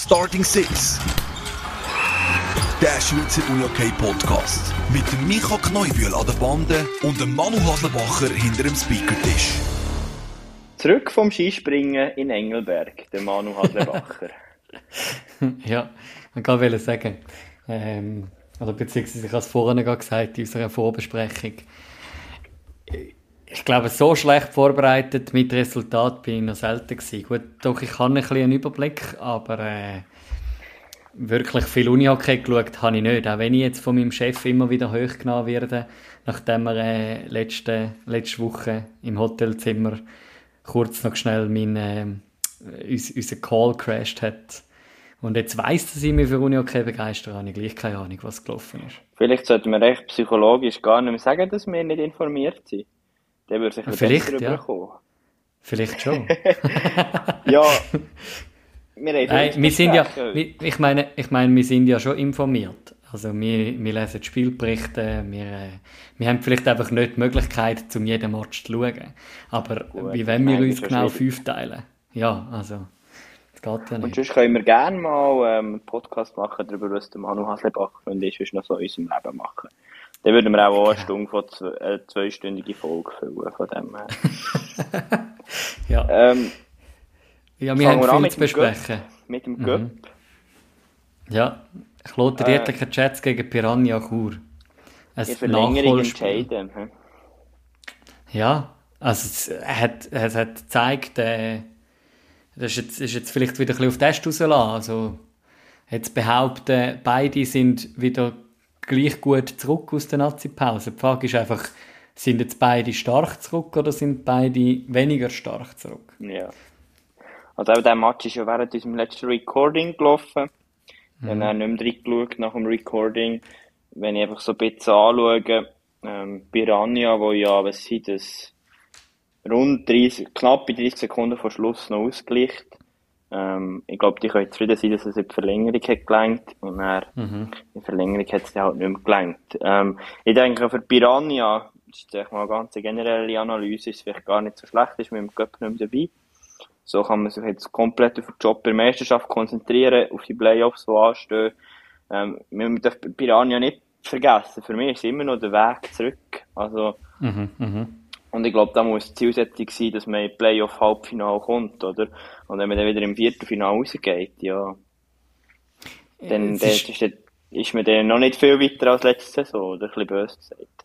Starting Six. Der Schweizer UJK Podcast. Mit dem Micha Kneubühl an der Bande und dem Manu Haslebacher hinter dem Speakertisch. Zurück vom Skispringen in Engelberg, der Manu Haslebacher. ja, man kann wollte sagen, ähm, oder beziehungsweise ich habe es vorhin gesagt in unserer Vorbesprechung, ich glaube, so schlecht vorbereitet mit Resultat bin ich noch selten gewesen. Gut, doch, ich habe ein bisschen einen Überblick, aber äh, wirklich viel Unihockey geschaut habe ich nicht. Auch wenn ich jetzt von meinem Chef immer wieder hochgenommen werde, nachdem er äh, letzte, letzte Woche im Hotelzimmer kurz noch schnell mein, äh, uns, unseren Call crashed hat. Und jetzt weiss, dass ich mich für Unihockey begeistert habe ich gleich keine Ahnung, was gelaufen ist. Vielleicht sollten wir echt psychologisch gar nicht mehr sagen, dass wir nicht informiert sind. Der würde sich Vielleicht, ja. Bekommen. Vielleicht schon. ja. Wir, Nein, wir sind ja, ich meine, ich meine, wir sind ja schon informiert. Also wir, wir lesen die Spielberichte, wir, äh, wir haben vielleicht einfach nicht die Möglichkeit, zum jeden Match zu schauen. Aber Gut, wie wenn wir uns genau fünf teilen? Ja, also, das geht ja nicht. Und sonst können wir gerne mal ähm, einen Podcast machen darüber, was der Manu Haslebach und ich noch so in unserem Leben machen. Dann würden wir auch, eine Stunde von zwei, äh, zweistündige Folge füllen, von dem her. ja. Ähm, ja, wir haben wir viel zu besprechen. Mit dem Göpp. Mhm. Ja, Kloten äh, Riedlicher Chats gegen Piranha Chur. Ein Verlängerung entscheiden. Hm? Ja, also es hat, es hat gezeigt, äh, das ist jetzt, ist jetzt vielleicht wieder ein bisschen auf Test rausgelassen. Also jetzt behaupten, beide sind wieder gleich gut zurück aus der Nazi-Pause. Die Frage ist einfach, sind jetzt beide stark zurück oder sind beide weniger stark zurück? Ja. Also auch der Match ist ja während unserem letzten Recording gelaufen. Mhm. Dann habe ich nicht mehr reingeschaut nach dem Recording. Wenn ich einfach so ein bisschen anschaue, ähm, Piranha, wo ja, was sind das, rund 30, knapp bei 30 Sekunden vor Schluss noch ausgleicht, ähm, ich glaube, die können zufrieden sein, dass es in die Verlängerung hat gelangt und dann mhm. in die Verlängerung hat es dann halt nicht mehr gelangt. Ähm, ich denke, für Piranha, das ist jetzt mal eine ganz generelle Analyse, ist vielleicht gar nicht so schlecht, ist mit dem Göpp nicht mehr dabei. So kann man sich jetzt komplett auf den Job der Meisterschaft konzentrieren, auf die Playoffs, die anstehen. Ähm, man darf Piranha nicht vergessen. Für mich ist es immer noch der Weg zurück. Also, mhm, mh. Und ich glaube, da muss die Zielsetzung sein, dass man in Playoff-Halbfinale kommt, oder? Und wenn man dann wieder im Viertelfinale rausgeht, ja, dann, ist, ist, dann, ist man dann noch nicht viel weiter als letzte Saison, oder? Ein bisschen böse gesagt.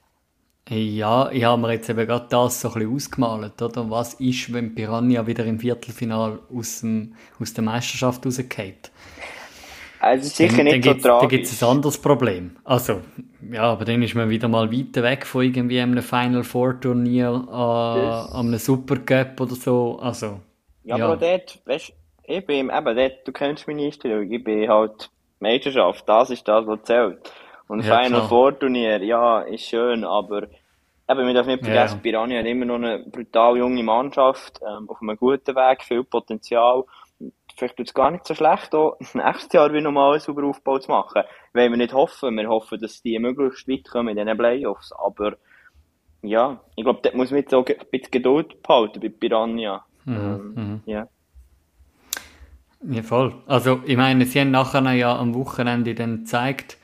Ja, ich habe mir jetzt eben gerade das so ein bisschen ausgemalt, oder? Was ist, wenn Piranha wieder im Viertelfinale aus, dem, aus der Meisterschaft rausgeht? Also sicher dann, nicht dann so tragisch. Dann gibt es ein anderes Problem. Also, ja, aber dann ist man wieder mal weiter weg von irgendwie einem Final Four Turnier, äh, einem Super Cup oder so. Also, ja, ja. aber dort, weißt ich bin eben dort, du kennst meine Einstellung, ich bin halt Meisterschaft, das ist das, was zählt. Und ja, Final klar. Four Turnier, ja, ist schön, aber eben, wir dürfen nicht vergessen, ja. Piranha hat immer noch eine brutal junge Mannschaft, ähm, auf einem guten Weg, viel Potenzial vielleicht tut es gar nicht so schlecht, auch nächstes Jahr wieder nochmal einen sauber Aufbau zu machen. Wollen wir nicht hoffen. Wir hoffen, dass die möglichst weit kommen in diesen Playoffs. Aber ja, ich glaube, da muss man jetzt auch ein bisschen Geduld behalten bei Piranha. Mhm, ähm, mhm. ja. Ja, voll. Also, ich meine, sie haben nachher ja am Wochenende dann gezeigt,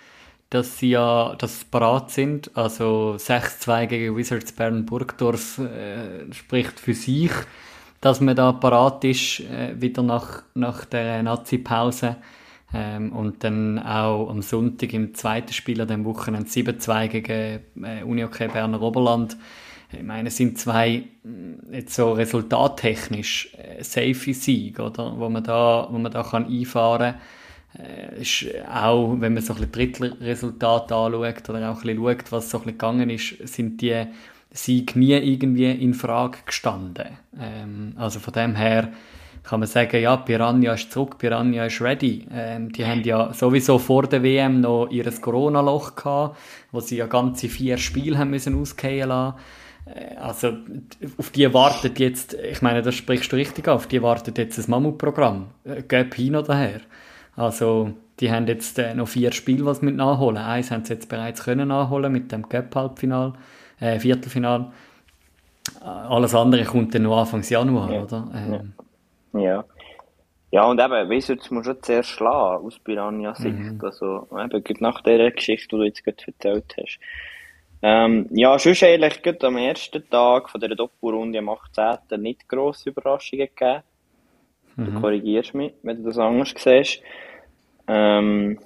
dass sie ja dass sie parat sind. Also 6-2 gegen Wizards Bern Burgdorf äh, spricht für sich dass man da parat ist, äh, wieder nach, nach der Nazi-Pause. Ähm, und dann auch am Sonntag im zweiten Spiel an dem Wochenende 7-2 gegen äh, Unihockey Berner Oberland. Ich meine, es sind zwei mm, jetzt so resultattechnisch äh, safe Siege, oder? Wo man da, wo man da kann einfahren kann. Äh, auch, wenn man so ein bisschen Drittresultate anschaut oder auch ein bisschen schaut, was so ein bisschen gegangen ist, sind die Sieg nie irgendwie in Frage gestanden. Ähm, also von dem her kann man sagen, ja, Piranha ist zurück, Piranha ist ready. Ähm, die haben ja sowieso vor der WM noch ihr Corona-Loch gehabt, wo sie ja ganze vier Spiele haben müssen ausgehen lassen. Äh, also auf die wartet jetzt, ich meine, das sprichst du richtig auf, die wartet jetzt ein Mammutprogramm. Äh, hin oder her. Also die haben jetzt äh, noch vier Spiele, was mit nachholen. Eins haben sie jetzt bereits können nachholen mit dem Gap-Halbfinale äh, Viertelfinale. Alles andere kommt dann noch Anfang Januar, ja. oder? Ähm. Ja. ja. Und eben, Wizards muss schon zuerst schlagen, aus Piranha-Sicht. Mhm. Also, eben, nach dieser Geschichte, die du jetzt gerade erzählt hast. Ähm, ja, sonst eigentlich gerade am ersten Tag von dieser Doppelrunde am 18. nicht grosse Überraschungen gegeben. Mhm. Du korrigierst mich, wenn du das anders siehst. Ähm,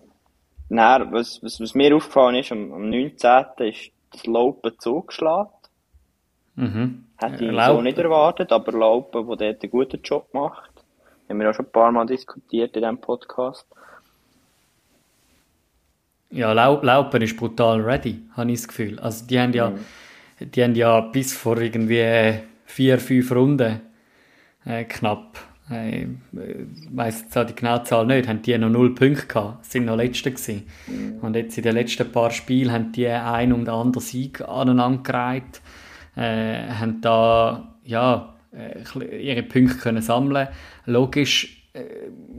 dann, was, was, was mir aufgefallen ist, am, am 19. ist das Laupen zugeschlagen. Mhm. Hätte ich Laupen. so nicht erwartet, aber Laupen, der dort einen guten Job macht. Haben wir auch schon ein paar Mal diskutiert in diesem Podcast. Ja, Laupen ist brutal ready, habe ich das Gefühl. Also die haben ja, mhm. die haben ja bis vor irgendwie vier, fünf Runden äh, knapp, äh, weiss jetzt die genaue Zahl nicht, haben die noch null Punkte gehabt, sind noch Letzte gewesen. Mhm. Und jetzt in den letzten paar Spielen haben die ein und anderen Sieg aneinandergereiht, äh, haben da, ja, äh, ihre Punkte können sammeln. Logisch äh,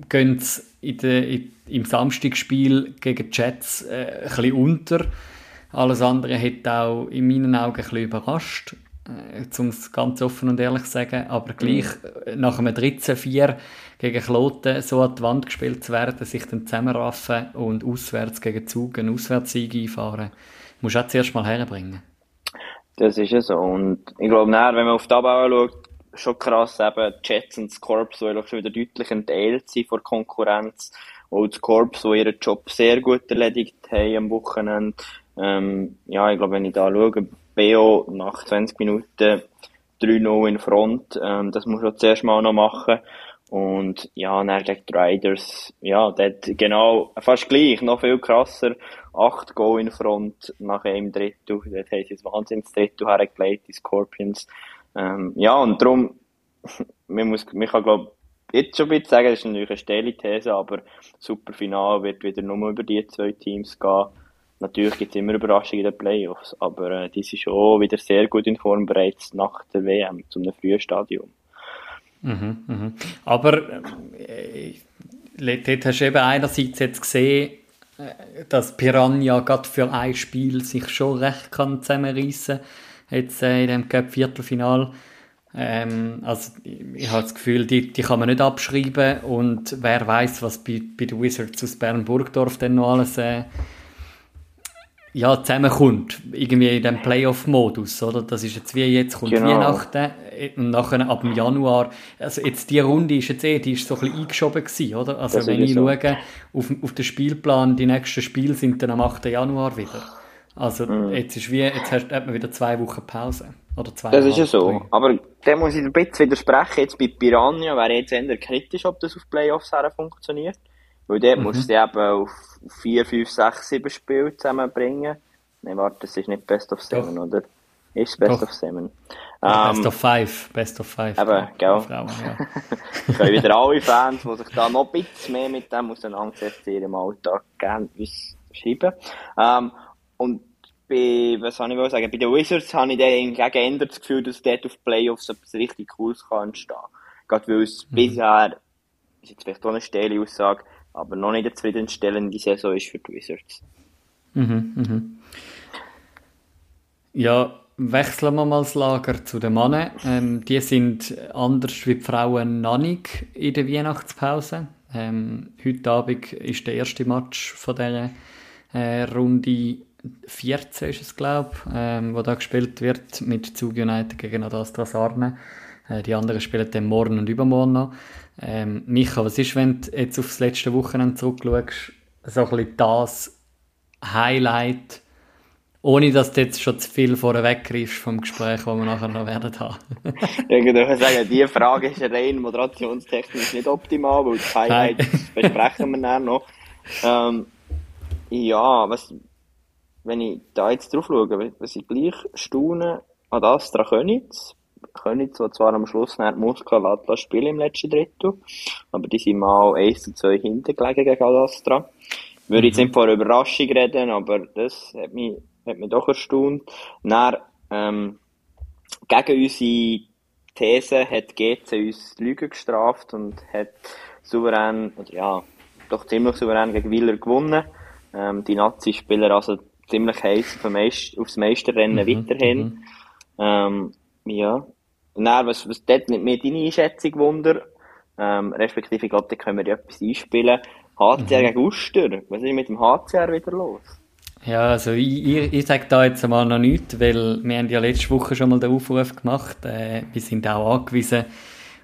gehen sie in der, in, im Samstagsspiel gegen die Jets äh, ein bisschen unter. Alles andere hat auch in meinen Augen ein bisschen überrascht, äh, um es ganz offen und ehrlich zu sagen. Aber gleich mhm. nach einem 13-4 gegen Kloten so an die Wand gespielt zu werden, sich dann zusammenraffen und auswärts gegen Zug einen Auswärtssieg einfahren, musst du auch zuerst mal herbringen. Das ist ja so. Und ich glaube, wenn man auf die Abbau schaut, schon krass, eben die Jets und das Corps, die schon wieder deutlich entteilt sind vor Konkurrenz. Auch das Corps, die ihren Job sehr gut erledigt haben am Wochenende. Ähm, ja, ich glaube, wenn ich da schaue, BO nach 20 Minuten 3-0 in Front, ähm, das muss man zuerst mal noch machen. Und ja, dann Riders, ja, dort genau, fast gleich, noch viel krasser. Acht Go in Front nach einem Drittel. Dort haben sie ein Wahnsinns-Drittel hergelegt, die Scorpions. Ähm, ja, und darum, man, muss, man kann, glaube jetzt schon ein bisschen sagen, das ist natürlich eine steile These, aber super Final wird wieder nur über die zwei Teams gehen. Natürlich gibt es immer Überraschungen in den Playoffs, aber äh, die sind schon wieder sehr gut in Form bereits nach der WM, zu einem frühen Stadium. Mhm, mhm. Aber äh, dort hast du eben einerseits jetzt gesehen, äh, dass Piranha gerade für ein Spiel sich schon recht kann zusammenreissen kann jetzt äh, in dem Cup Viertelfinal. Ähm, also ich, habe das Gefühl, die, die kann man nicht abschreiben und wer weiß, was bei, bei den Wizards aus Bern-Burgdorf denn noch alles äh, ja, zusammenkommt, irgendwie in dem Playoff-Modus, oder? Das ist jetzt wie jetzt kommt genau. Weihnachten und nachher ab dem Januar, also jetzt die Runde ist jetzt eh, die ist so ein bisschen eingeschoben gewesen, oder? Also das wenn ich so. schaue, auf, auf den Spielplan, die nächsten Spiele sind dann am 8. Januar wieder. Also mhm. jetzt ist wie, jetzt hast, hat man wieder zwei Wochen Pause. Oder zwei Das ist ja so. Drei. Aber da muss ich ein bisschen widersprechen. Jetzt bei Piranha wäre jetzt eher kritisch, ob das auf Playoffs her funktioniert. Weil dort mhm. musst du eben auf 4, 5, 6, 7 Spiele zusammenbringen. Nein, warte, das ist nicht Best of 7, oder? Ist Best Doch. of 7. Ja, um, Best ähm, of 5. Best of 5. Eben, gell? Frauen, ja. können wieder alle Fans, die sich da noch ein bisschen mehr mit dem auseinandersetzen, in ihrem Alltag gerne uns schreiben. Ähm, und bei, was soll ich sagen, bei den Wizards habe ich dann geändert das Gefühl, dass dort auf Playoffs etwas richtig Cooles kann entstehen. Gerade weil es mhm. bisher, ist jetzt vielleicht auch eine steile Aussage, aber noch nicht eine zufriedenstellende Saison ist für die Wizards. Mhm, mhm. Ja, wechseln wir mal das Lager zu den Männern. Ähm, die sind anders wie die Frauen noch in der Weihnachtspause. Ähm, heute Abend ist der erste Match von dieser äh, Runde 14 ist es, glaube ich, ähm, wo da gespielt wird mit Zug United gegen Adastra Sarne. Äh, die anderen spielen dann morgen und übermorgen noch. Ähm, Micha, was ist, wenn du jetzt auf das letzte Wochenende zurückschaust, so ein bisschen das Highlight, ohne dass du jetzt schon zu viel vorweg greifst vom Gespräch, das wir nachher noch werden haben. ja, ich würde sagen, diese Frage ist rein moderationstechnisch nicht optimal, weil das Highlight besprechen wir dann noch. Ähm, ja, was, wenn ich da jetzt drauf schaue, was ich gleich staune an Astra Könitz, Könitz, die zwar am Schluss nicht Muskel spielen im letzten Drittel, aber die sind mal 1 zu 2 hinten gelegen gegen Astra. Würde mhm. jetzt nicht vor Überraschung reden, aber das hat mich, hat mich doch erstaunt. Dann, ähm, gegen unsere These hat GC uns Lügen gestraft und hat souverän, oder ja, doch ziemlich souverän gegen Wieler gewonnen. Ähm, die Nazi-Spieler also ziemlich heiß aufs Meisterrennen mhm, weiterhin. Mhm. Ähm, ja. Dann, was, was dort nicht mehr deine Einschätzung wunder, Ähm, respektive, ich glaube, da können wir ja etwas einspielen. HCR mhm. gegen Uster. Was ist mit dem HCR wieder los? Ja, also ich, ich, ich sage da jetzt mal noch nichts, weil wir haben ja letzte Woche schon mal den Aufruf gemacht. Äh, wir sind auch angewiesen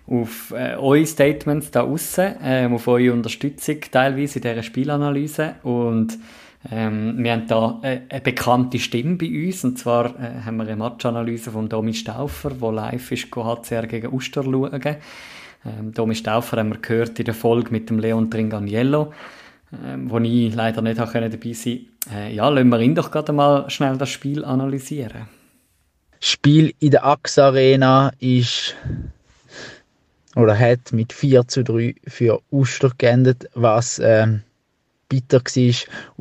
auf äh, eure Statements da aussen, äh, auf eure Unterstützung teilweise in dieser Spielanalyse und ähm, wir haben da eine, eine, bekannte Stimme bei uns, und zwar äh, haben wir eine Matchanalyse von Domi Stauffer, der live ist, HCR gegen Uster schauen. Ähm, Domi Stauffer haben wir gehört in der Folge mit dem Leon Tringaniello, ähm, wo ich leider nicht dabei sein konnte. Äh, ja, lassen wir ihn doch gerade mal schnell das Spiel analysieren. Spiel in der AXA Arena ist oder hat mit 4 zu 3 für Uster geendet, was ähm, bitter war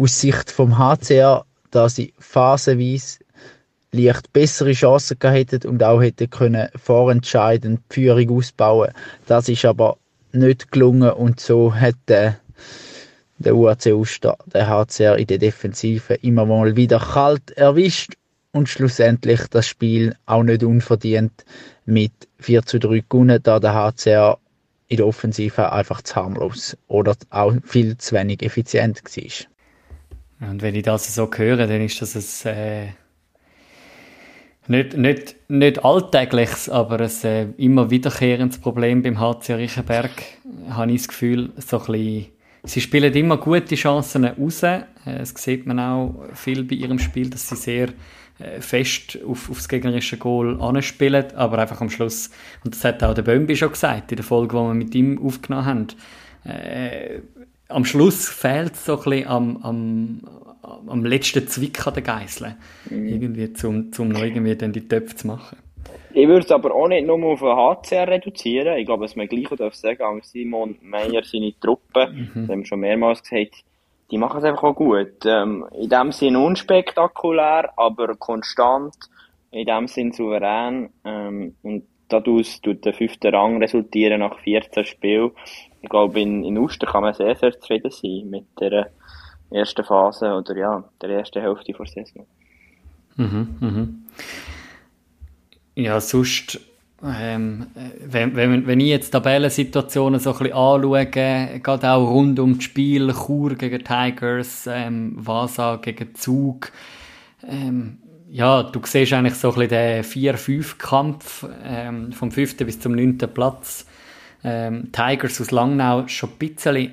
aus Sicht vom HCR, da sie phasenweise leicht bessere Chancen hätten und auch hätten können vorentscheidend die Führung ausbauen. Das ist aber nicht gelungen und so hat der, der UAC Uster der HCR in der Defensive immer mal wieder kalt erwischt und schlussendlich das Spiel auch nicht unverdient mit 4 zu 3 gewonnen, da der HCR in der Offensive einfach zu harmlos oder auch viel zu wenig effizient war. Und wenn ich das so höre, dann ist das ein äh, nicht, nicht, nicht alltägliches, aber ein äh, immer wiederkehrendes Problem beim HC Riechenberg, habe ich das Gefühl, so ein bisschen, sie spielen immer gute Chancen raus. Äh, es sieht man auch viel bei ihrem Spiel, dass sie sehr fest auf, auf das gegnerische Goal anspielen, aber einfach am Schluss, und das hat auch der Bömbi schon gesagt, in der Folge, die wir mit ihm aufgenommen haben, äh, am Schluss fehlt es so ein bisschen am, am, am letzten Zwick an den Geiseln, mhm. irgendwie, zum, zum noch irgendwie dann die Töpfe zu machen. Ich würde es aber auch nicht nur auf den HCR reduzieren. Ich glaube, was man gleich darf sagen, Simon Meyer, seine Truppe, mhm. das haben wir schon mehrmals gesagt, die machen es einfach auch gut. Ähm, in dem Sinn unspektakulär, aber konstant, in dem Sinn souverän. Ähm, und daraus tut der fünfte Rang resultieren nach 14 Spielen. Ich glaube, in, in Uster kann man sehr, sehr zufrieden sein mit der ersten Phase oder ja, der ersten Hälfte der Saison. Mhm, mhm. Ja, sonst ähm, wenn, wenn, wenn ich jetzt Tabellensituationen so ein bisschen anschaue, gerade auch rund um das Spiel, Chur gegen Tigers, ähm, Vasa gegen Zug, ähm, ja, du siehst eigentlich so ein bisschen den 4-5-Kampf ähm, vom 5. bis zum 9. Platz. Ähm, Tigers aus Langnau schon ein bisschen äh,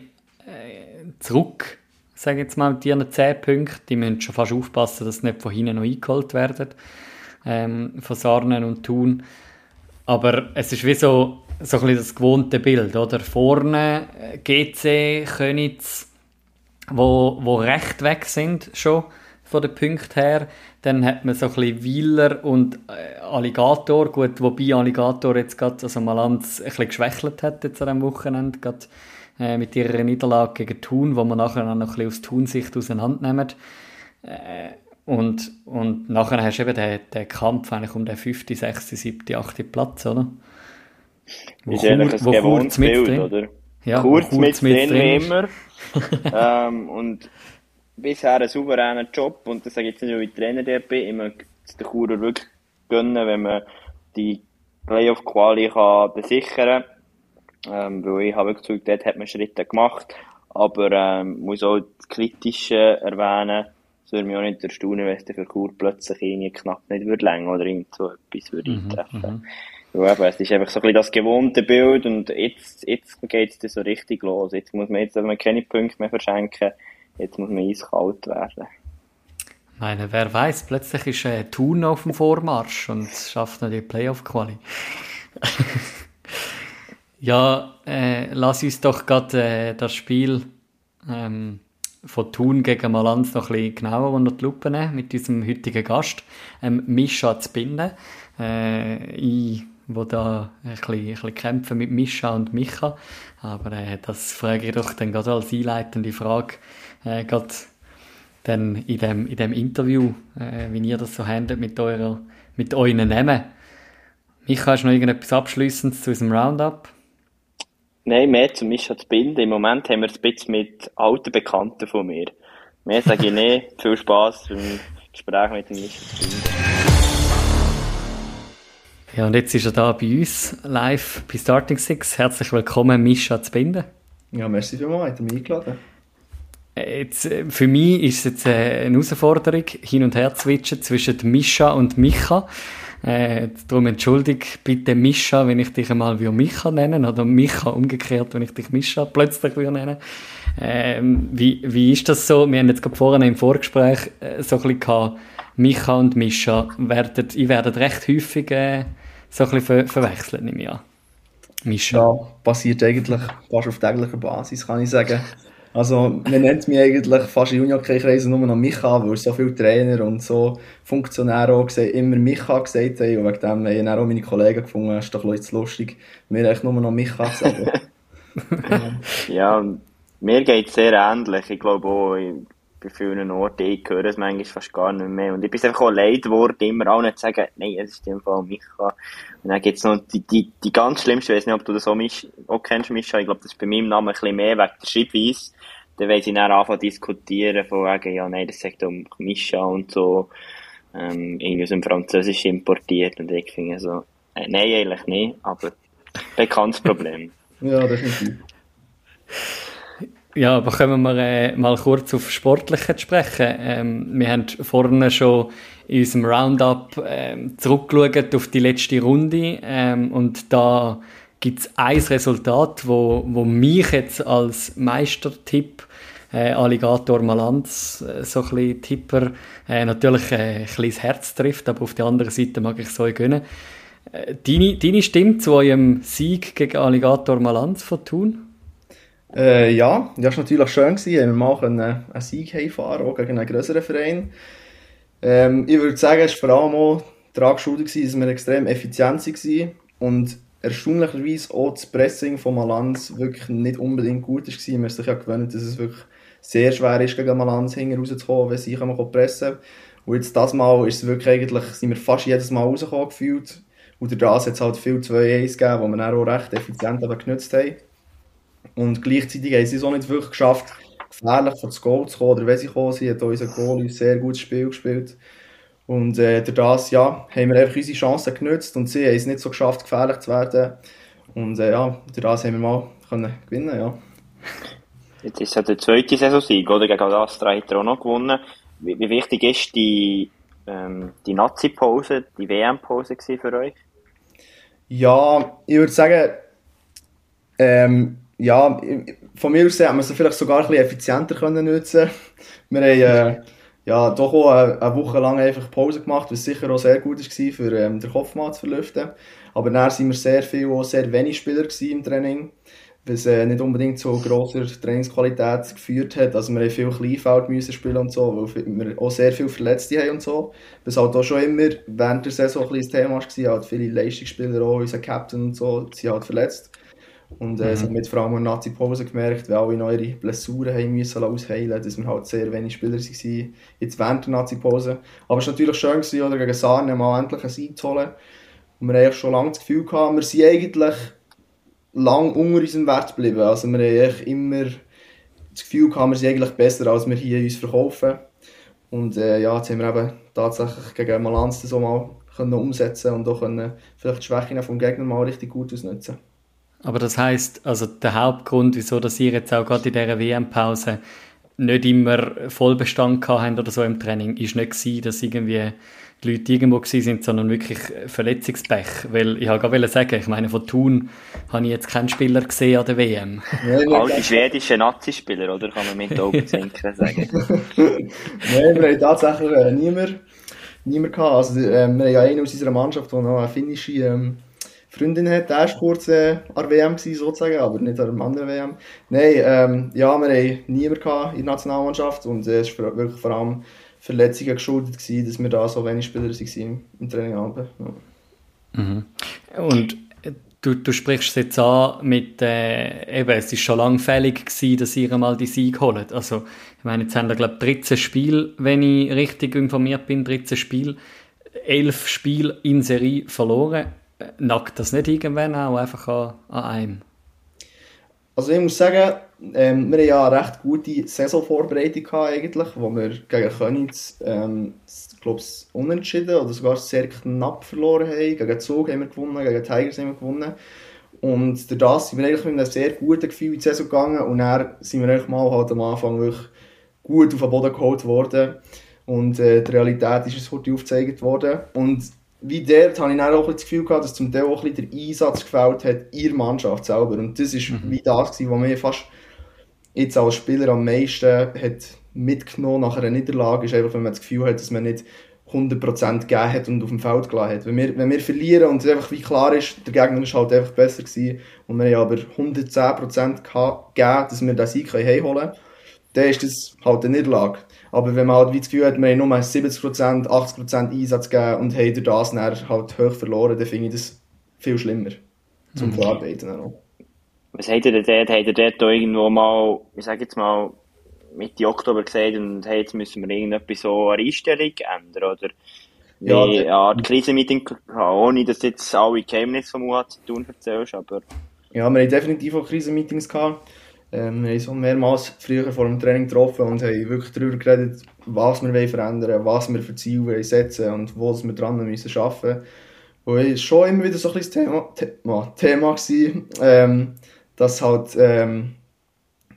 zurück, sage jetzt mal, mit ihren 10 Punkten. Die müssen schon fast aufpassen, dass sie nicht von hinten noch eingeholt werden, ähm, von Sarnen und Thun. Aber es ist wie so, so ein das gewohnte Bild, oder? Vorne äh, GC, Könitz, wo, wo recht weg sind schon von den Punkten her. Dann hat man so ein bisschen Wieler und äh, Alligator. Gut, wobei Alligator jetzt gerade, also Malanz ein bisschen geschwächelt hat jetzt an diesem Wochenende, gerade äh, mit ihrer Niederlage gegen Thun, wo man nachher noch ein bisschen aus Thun-Sicht auseinandernehmen. Äh, und, und nachher hast du eben den, den Kampf eigentlich um den 5., 6., 7., 8. Platz, oder? Wo ist eigentlich ein gewohntes Bild, drin. oder? Ja, kurz, kurz mit, drin, immer. ähm, und bisher ein souveräner Job. Und das sage ich jetzt nicht nur wie Trainer der bin. Ich möchte den Churer wirklich gönnen, wenn man die Playoff-Quali kann besichern kann. Ähm, weil ich habe wirklich dort hat man Schritte gemacht. Aber ähm, muss auch das Kritische erwähnen es würde mich auch nicht erstaunen, wenn es für Kur plötzlich irgendwie knapp nicht würde länger oder irgend so etwas würde mhm, eintreffen. Mhm. Ja, es ist einfach so ein bisschen das gewohnte Bild und jetzt, jetzt geht es so richtig los. Jetzt muss man jetzt also keine Punkte mehr verschenken, jetzt muss man eiskalt werden. Ich meine, wer weiß, plötzlich ist äh, Thun auf dem Vormarsch und schafft noch die Playoff-Quali. ja, äh, lass uns doch gerade äh, das Spiel ähm, von Thun gegen Malanz noch ein bisschen genauer unter die Lupe nehmen mit unserem heutigen Gast, ähm, Mischa Zbinden. Äh, ich, wo da ein bisschen, ein bisschen kämpfe mit Mischa und Micha. Aber äh, das frage ich doch dann gerade als einleitende Frage, äh, gerade dann in dem, in dem Interview, äh, wie ihr das so handelt mit, eurer, mit euren Namen. Micha, hast du noch irgendetwas Abschließendes zu unserem Roundup? Nein, mehr zu Mischa zu binden. Im Moment haben wir es ein bisschen mit alten Bekannten von mir. Mehr sage ich nicht. Viel Spass beim Gespräch mit dem Mischa zu binden. Ja, und jetzt ist er da bei uns live bei Starting Six. Herzlich willkommen, Mischa zu binden. Ja, merci vielmals, hat er mich eingeladen. Jetzt, äh, für mich ist es jetzt äh, eine Herausforderung, hin und her zu switchen zwischen Mischa und Micha. Äh, darum entschuldige bitte Mischa, wenn ich dich einmal wie Micha nenne, oder Micha umgekehrt, wenn ich dich Mischa plötzlich wie nenne. Ähm, wie, wie ist das so? Wir haben jetzt gerade vorhin im Vorgespräch äh, so ein bisschen gehabt, Micha und Mischa, werdet, ihr werdet recht häufig äh, so ein bisschen ver verwechselt, nehme ich an. Mischa. Ja, passiert eigentlich fast auf täglicher Basis, kann ich sagen. Also, man nennt mich eigentlich fast in Junior-Kreisen nur noch Micha, weil so viele Trainer und so Funktionäre auch immer Micha gesagt haben. Und wegen dem haben auch meine Kollegen gefunden, das ist doch jetzt lustig, mir echt nur noch Micha zu sagen. ja, mir geht es sehr ähnlich. Ich glaube auch, bei vielen Orten, ich höre es manchmal fast gar nicht mehr. Und ich bin einfach auch leid geworden, immer auch nicht zu sagen, nein, es ist in dem Fall Micha. Und dann gibt es noch die, die, die ganz schlimmste, ich weiß nicht, ob du das auch, Mich auch kennst, Micha, ich glaube, das ist bei meinem Namen ein bisschen mehr wegen der Schreibweise. Dann wollen sie dann anfangen zu diskutieren, von wegen, ja, nein, das sagt um Micha und so, ähm, irgendwie aus dem Französischen importiert. Und ich finde so, äh, nein, eigentlich nicht, aber bekanntes Problem. ja, definitiv. Ja, aber kommen wir äh, mal kurz auf Sportliche sprechen. Ähm, wir haben vorne schon in unserem Roundup ähm, zurückgeschaut auf die letzte Runde ähm, und da gibt es ein Resultat, wo, wo mich jetzt als Meistertipp äh, Alligator Malanz, äh, so ein bisschen Tipper, äh, natürlich äh, ein bisschen Herz trifft, aber auf der anderen Seite mag ich es euch gönnen. Äh, deine, deine Stimme zu eurem Sieg gegen Alligator Malanz von Thun? Äh, ja, das war natürlich schön. Gewesen. Wir mal einen, einen Sieg heimfahren, auch gegen einen größeren Verein. Ähm, ich würde sagen, es war vor allem auch daran geschuldet, dass wir extrem effizient waren und erstaunlicherweise auch das Pressing von Malanz wirklich nicht unbedingt gut war. Wir haben sich ja gewöhnt, dass es wirklich sehr schwer ist, gegen Malanz hinten rauszukommen, wenn sie pressen können. Und jetzt das Mal ist wirklich eigentlich, sind wir fast jedes Mal rausgekommen gefühlt. Und durch das hat es halt viel 2-1 gegeben, wo wir dann auch recht effizient genutzt haben. Und gleichzeitig haben sie es auch nicht wirklich geschafft, gefährlich vor das Goal zu kommen. Oder wenn sie gekommen sind, hat unser Goal ein sehr gutes Spiel gespielt. Und äh, durch das ja, haben wir einfach unsere Chancen genutzt und sie haben es nicht so geschafft, gefährlich zu werden. Und äh, ja, durch das haben wir mal können gewinnen ja. Jetzt ist es ja der zweite Saisonsieg, oder? Gegen Astra hat er auch noch gewonnen. Wie, wie wichtig ist die, ähm, die Nazi-Pause, die WM-Pause für euch? Ja, ich würde sagen, ähm, ja, von mir aus haben wir es vielleicht sogar ein bisschen effizienter können nutzen Wir haben äh, ja, doch auch eine, eine, Woche lang einfach Pause gemacht, was sicher auch sehr gut war, für ähm, den Kopf mal zu verlüften. Aber dann waren wir sehr viel, auch sehr wenig Spieler im Training, was äh, nicht unbedingt zu grosser Trainingsqualität geführt hat. Also wir haben viel Kleinfeld müssen spielen und so, weil wir auch sehr viele Verletzte haben und so. Was halt auch schon immer während der Saison ein Thema war, halt viele Leistungsspieler, auch unser Captain und so, sind halt verletzt. Und äh, mhm. das hat man vor allem in der Nazi-Pause gemerkt, weil alle noch ihre Blessuren haben müssen ausheilen dass wir halt sehr wenig Spieler waren, jetzt während der Nazi-Pause. Aber es war natürlich schön, gewesen, oder, gegen Sarne mal endlich einen Sieg zu holen. Und wir haben schon lange das Gefühl gehabt, wir sind eigentlich lang unter unserem Wert geblieben. Also wir haben immer das Gefühl gehabt, wir sind eigentlich besser, als wir hier uns verkaufen. Und äh, ja, jetzt haben wir eben tatsächlich gegen Malanz das auch mal können umsetzen und auch können vielleicht die Schwächen vom Gegner mal richtig gut ausnutzen. Aber das heißt, also der Hauptgrund, wieso dass ihr jetzt auch gerade in dieser WM-Pause nicht immer Vollbestand habt oder so im Training, ist nicht gewesen, dass irgendwie die Leute irgendwo sind, sondern wirklich Verletzungspech. Weil ich wollte gerade sagen, ich meine, von Thun habe ich jetzt keinen Spieler gesehen an der WM. All die schwedischen Nazi-Spieler, oder? Kann man mit Augenzinken sagen. Nein, wir haben tatsächlich äh, niemand, niemand gehabt. Also, äh, wir haben ja einen aus unserer Mannschaft, der noch eine finnische ähm, Freundin hat, der war kurz äh, an der WM gewesen, sozusagen, aber nicht an der anderen WM. Nein, ähm, ja, wir hatten niemanden in der Nationalmannschaft und äh, es war wirklich vor allem Verletzungen geschuldet gewesen, dass wir da so wenig Spieler waren im Training. Ja. Mhm. Und äh, du, du sprichst es jetzt an mit, äh, eben, es ist schon lange fällig gewesen, dass ihr mal die Sieg holt. Also, ich meine, jetzt haben wir, glaube ich, 13 Spiele, wenn ich richtig informiert bin, 13 Spiele, 11 Spiele in Serie verloren nackt das nicht irgendwann auch einfach an, an einem? Also ich muss sagen, ähm, wir haben ja eine recht gute Saisonvorbereitung gehabt, eigentlich, wo wir gegen Königs, ähm, glaube unentschieden oder sogar sehr knapp verloren haben. Gegen Zug haben wir gewonnen, gegen Tigers haben wir gewonnen. Und durch das sind wir eigentlich mit einem sehr guten Gefühl in die Saison gegangen und dann sind wir eigentlich mal halt am Anfang wirklich gut auf den Boden geholt worden und äh, die Realität ist uns heute aufgezeigt worden. Und wie dort habe ich dann auch das Gefühl gehabt, dass zum Teil auch ein bisschen der Einsatz gefällt hat der Mannschaft selber. Und das ist mhm. wie das was mir fast jetzt als Spieler am meisten hat mitgenommen nach einer Niederlage, ist einfach, wenn man das Gefühl hat, dass man nicht 100% gegeben hat und auf dem Feld gelassen hat. Wenn wir, wenn wir verlieren und es einfach wie klar ist, der Gegner ist halt einfach besser gewesen und wir haben aber 110% gegeben, dass wir den Sieg heimholen können, dann ist das halt eine Niederlage. Aber wenn man halt wie das Gefühl hat, wir haben nur 70%, 80% Einsatz gegeben und haben durch das dann halt hoch verloren, dann finde ich das viel schlimmer zum mhm. Verarbeiten. Auch. Was habt ihr denn dort? Habt ihr dort irgendwo mal, ich sage jetzt mal, Mitte Oktober gesagt und hey, jetzt müssen wir irgendetwas so eine Einstellung ändern, oder? Ja, wie eine Art Krisenmeeting ohne dass jetzt alle Geheimnisse vom UH zu tun erzählst, aber... Ja, wir haben definitiv auch Krisenmeetings gehabt. Ähm, wir haben so mehrmals früher vor dem Training getroffen und haben wirklich darüber geredet, was wir verändern wollen, was wir für Ziele setzen und wo wir dran müssen arbeiten. Und es war schon immer wieder so ein bisschen Thema, Thema, Thema gewesen, ähm, dass halt, ähm,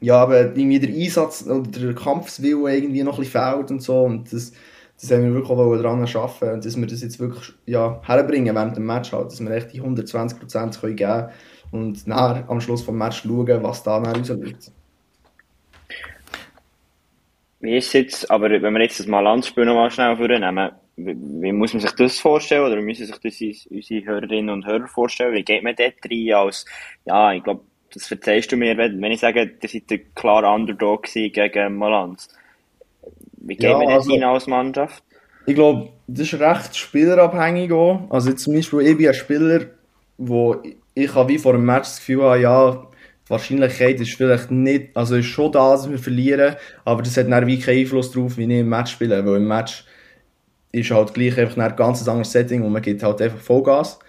ja, aber irgendwie der Einsatz oder der Kampfswille irgendwie noch ein bisschen fehlt und so und das, das haben wir wirklich auch daran arbeiten und dass wir das jetzt wirklich ja, herbringen während dem Match halt, dass wir echt die 120% geben können und nachher am Schluss vom Match schauen, was da dann rausliegt. Wie ist es jetzt, aber wenn wir jetzt das Malanzspiel noch mal schnell vornehmen, wie, wie, muss man sich das vorstellen oder wie müssen sich das unsere Hörerinnen und Hörer vorstellen? Wie geht man dort rein als, ja, ich glaube, das verzeihst du mir, wenn ich sage, ihr seid ein klarer Underdog gegen Malanz. Wie geht ja, man also, rein als Mannschaft? Ich glaube, das ist recht spielerabhängig auch. Also zum Beispiel, ich bin ein Spieler, wo ich habe wie vor dem Match das Gefühl, habe, ja, die Wahrscheinlichkeit ist vielleicht nicht, also ist schon da, dass wir verlieren, aber das hat dann wie keinen Einfluss darauf, wie ich im Match spiele, weil im Match ist halt gleich einfach ein ganz anderes Setting und man gibt halt einfach Vollgas.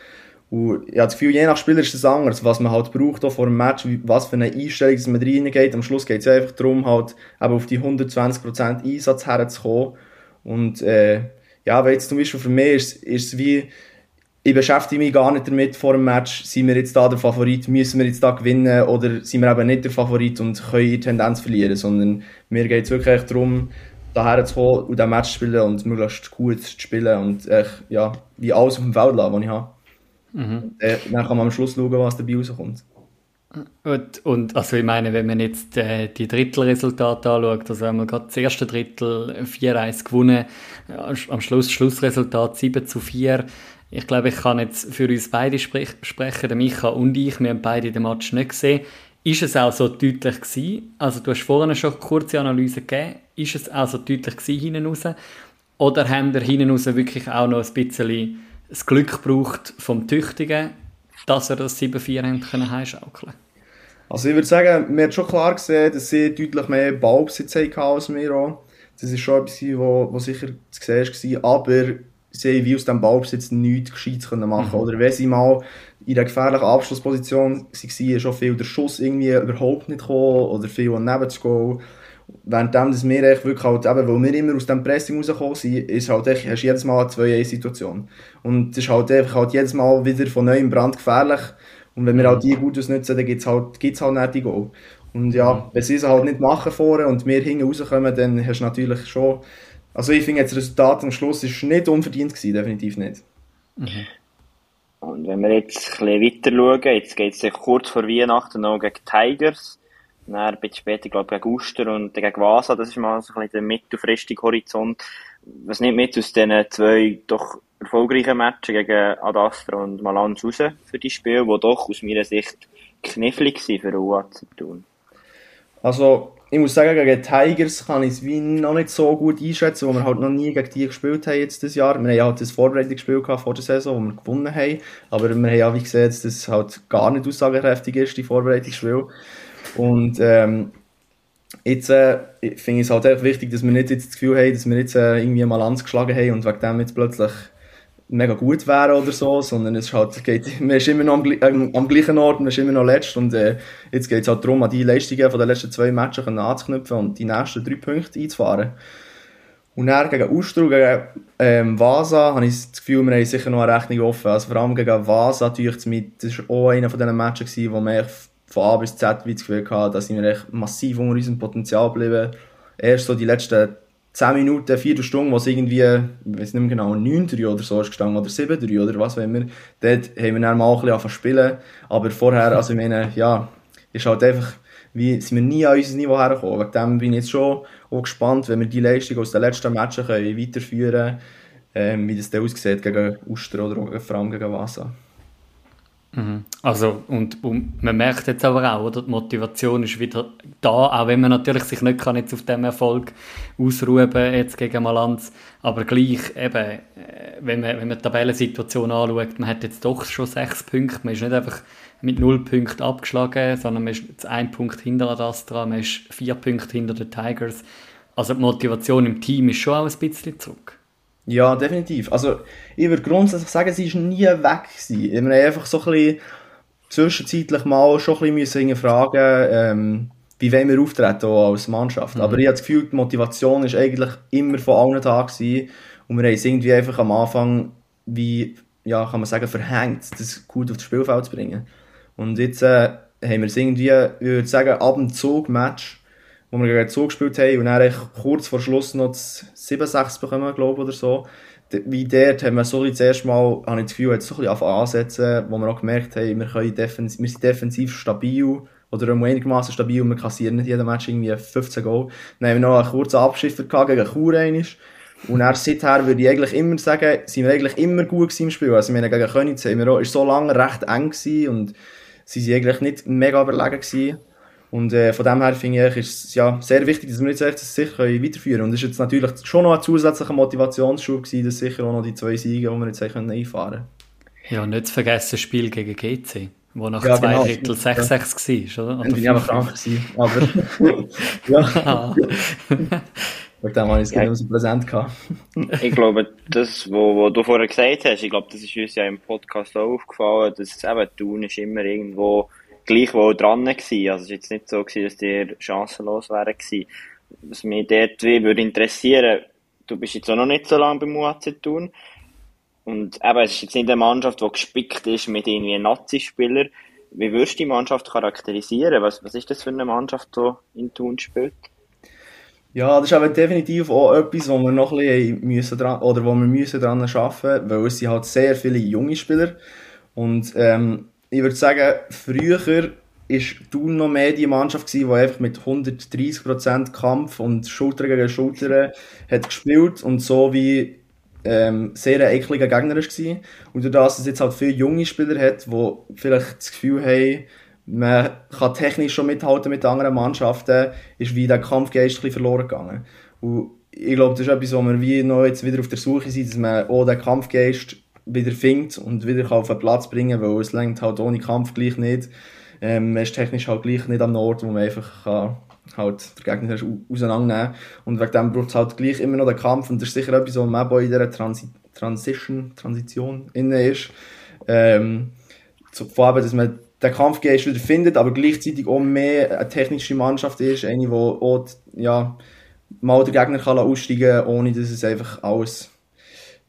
Und ich habe das Gefühl, je nach Spieler ist das anders, was man halt braucht auch vor dem Match, was für eine Einstellung dass man reingeht. Am Schluss geht es einfach darum, halt eben auf die 120% Einsatz herzukommen. Und äh, ja, weil jetzt zum Beispiel für mich ist, ist es wie, ich beschäftige mich gar nicht damit vor dem Match, sind wir jetzt da der Favorit, müssen wir jetzt da gewinnen oder sind wir eben nicht der Favorit und können die Tendenz verlieren, sondern mir geht es wirklich darum, daher zu kommen und den Match zu spielen und möglichst gut zu spielen und echt, ja, wie alles auf dem Feld lassen, was ich habe. Mhm. Äh, dann kann man am Schluss schauen, was dabei rauskommt. Und, und also ich meine, wenn man jetzt äh, die Drittelresultate anschaut, also haben wir gerade das erste Drittel 4-1 gewonnen, am Schluss Schlussresultat 7 zu 4, ich glaube, ich kann jetzt für uns beide sprech sprechen, der Micha und ich, wir haben beide den Match nicht gesehen. Ist es auch so deutlich gewesen? Also du hast vorhin schon eine kurze Analyse gegeben. Ist es auch so deutlich gewesen hinten raus? Oder haben wir hinten raus wirklich auch noch ein bisschen das Glück gebraucht vom Tüchtigen, dass er das 7-4 haben können heimschaukeln Also ich würde sagen, wir haben schon klar gesehen, dass sie deutlich mehr Ballbesitz hatten als wir auch. Das ist schon etwas, was sicher zu sehen war. Aber sie wie aus dem Ballbesitz nichts Gescheites machen mhm. Oder wenn sie mal in einer gefährlichen Abschlussposition waren, ist schon viel der Schuss irgendwie überhaupt nicht gekommen oder viel daneben zu gehen. Währenddem, dass wir echt wirklich halt, eben, weil wir immer aus dem Pressing rausgekommen sind, ist halt echt, hast du jedes Mal eine 2-1-Situation. Und es ist halt einfach halt jedes Mal wieder von neuem Brand gefährlich. Und wenn wir halt die gut ausnutzen, dann gibt es halt, gibt's halt nicht die Goal. Und ja, mhm. wenn sie es halt nicht machen vorne und wir hinten rauskommen, dann hast du natürlich schon also ich finde, das Resultat am Schluss ist nicht unverdient gewesen, definitiv nicht. Mhm. Und wenn wir jetzt ein bisschen weiter schauen, jetzt geht es kurz vor Weihnachten noch gegen Tigers, dann ein bisschen später, glaube ich, gegen Uster und gegen Vasa, das ist mal so ein bisschen der mittelfristige Horizont. Was nimmt mit aus diesen zwei doch erfolgreichen Matches gegen Adastra und Malanz raus für die Spiele, die doch aus meiner Sicht knifflig waren für UA zu tun? Also, ich muss sagen, gegen Tigers kann ich es wie noch nicht so gut einschätzen, wo wir halt noch nie gegen die gespielt haben jetzt das Jahr. Wir haben ja halt das Vorbereitungsspiel gehabt vor der Saison, wo wir gewonnen haben. Aber wir haben ja wie gesehen, dass das halt gar nicht aussagekräftig ist, die Vorbereitungsspiel. Und ähm, jetzt äh, finde ich es halt echt wichtig, dass wir nicht jetzt das Gefühl haben, dass wir jetzt äh, irgendwie mal geschlagen haben und wegen dem jetzt plötzlich mega gut wären oder so, sondern es ist halt, geht, man ist immer noch am, äh, am gleichen Ort, man ist immer noch letzt und äh, jetzt geht es halt darum, an die Leistungen von den letzten zwei Matches anzuknüpfen und die nächsten drei Punkte einzufahren. Und dann gegen Austro, gegen ähm, Vasa, habe ich das Gefühl, wir haben sicher noch eine Rechnung offen. Also vor allem gegen Vasa, natürlich mit, das war auch einer von diesen Matches, gewesen, wo man von A bis Z das Gefühl hatte, dass wir echt massiv unter unserem Potenzial bleiben. Erst so die letzten 10 Minuten, 4 Stunden, wo es irgendwie, ich weiß nicht mehr genau, 9-3 oder so ist gestanden, oder 7-3 oder was wenn wir, dort haben wir dann mal ein bisschen spielen aber vorher, also ich meine, ja, ist halt einfach, wie, sind wir nie an unser Niveau hergekommen. Wegen dem bin ich jetzt schon auch gespannt, wenn wir die Leistung aus den letzten Matchen können weiterführen können, ähm, wie das dann aussieht gegen Uster oder vor allem gegen Wasser. Mhm. Also, und, und, man merkt jetzt aber auch, oder, die Motivation ist wieder da, auch wenn man natürlich sich nicht kann jetzt auf dem Erfolg ausruhen jetzt gegen Malanz, aber gleich eben, äh, wenn man, wenn man die Tabellensituation anschaut, man hat jetzt doch schon sechs Punkte, man ist nicht einfach mit null Punkten abgeschlagen, sondern man ist jetzt ein Punkt hinter Adastra, man ist vier Punkte hinter den Tigers, also die Motivation im Team ist schon auch ein bisschen zurück. Ja, definitiv. Also, ich würde grundsätzlich sagen, sie ist nie weg gewesen. Wir haben einfach so ein bisschen zwischenzeitlich mal schon ein bisschen fragen ähm, wie wollen wir auftreten als Mannschaft. Mhm. Aber ich habe das Gefühl, die Motivation ist eigentlich immer von allen da gewesen. Und wir haben es irgendwie einfach am Anfang, wie, ja, kann man sagen, verhängt, das gut auf das Spielfeld zu bringen. Und jetzt äh, haben wir es irgendwie, ich würde sagen, ab dem Zug-Match wo wir gegen Zug gespielt haben und dann kurz vor Schluss noch das 7-6 bekommen, glaube ich, oder so. Wie dort haben wir so das erste Mal, habe ich das Gefühl, jetzt so ein bisschen ansetzen, wo wir auch gemerkt haben, wir, können defensiv, wir sind defensiv stabil oder einigermaßen stabil und wir kassieren nicht jeden Match irgendwie 15 Goal. Dann haben wir noch einen kurzen Abschiffer gegen Chur einisch. Und dann seither würde ich eigentlich immer sagen, sind wir eigentlich immer gut im Spiel. Also wir haben gegen Königs haben wir auch, ist so lange recht eng gewesen und sie sind eigentlich nicht mega überlegen gewesen. Und äh, von dem her finde ich, ist es ja, sehr wichtig, dass wir jetzt das sicher weiterführen können. Und es ist jetzt natürlich schon noch ein zusätzlicher Motivationsschub gewesen, dass sicher auch noch die zwei Siege, die wir jetzt einfahren können. Ja, und nicht zu vergessen das Spiel gegen GC, wo nach ja, zwei genau. Drittel 6-6 war, oder? Dann bin ich einfach krank gewesen, aber ja. Wegen dem habe ich es ja. so präsent gehabt. ich glaube, das, was du vorher gesagt hast, ich glaube, das ist uns ja im Podcast auch aufgefallen, dass eben Thun ist immer irgendwo gleichwohl dran gewesen. Also es ist jetzt nicht so gewesen, dass die chancenlos wären gewesen. Was mich dort wie würde interessieren, du bist jetzt auch noch nicht so lange beim UAC tun. Und eben, es ist jetzt nicht eine Mannschaft, die gespickt ist mit irgendwie Nazi-Spielern. Wie würdest du die Mannschaft charakterisieren? Was, was ist das für eine Mannschaft, die in Thun spielt? Ja, das ist aber definitiv auch etwas, wo wir noch ein bisschen müssen dran, oder wo wir müssen dran arbeiten, weil es sind halt sehr viele junge Spieler und ähm, ich würde sagen, früher ist Thun noch mehr die Mannschaft die einfach mit 130% Kampf und Schulter gegen Schulter hat gespielt und so wie ähm, sehr ein ekliger Gegner war. Und dadurch, dass es jetzt halt viele junge Spieler hat, die vielleicht das Gefühl haben, man kann technisch schon mithalten mit anderen Mannschaften, ist wie der Kampfgeist ein verloren gegangen. Und ich glaube, das ist etwas, wo wir wie noch jetzt wieder auf der Suche sind, dass man auch den Kampfgeist wieder findet und wieder auf den Platz bringen kann, weil es längt halt ohne Kampf gleich nicht. Ähm, man ist technisch halt gleich nicht am Nord, wo man einfach kann, halt den Gegner auseinandernehmen Und wegen dem braucht es halt gleich immer noch den Kampf und das ist sicher etwas, was man in dieser Transi Transition, Transition inne ist. Ähm, vor allem, dass man den Kampfgeist wieder findet, aber gleichzeitig auch mehr eine technische Mannschaft ist, eine, die auch, ja, mal den Gegner kann aussteigen kann, ohne dass es einfach alles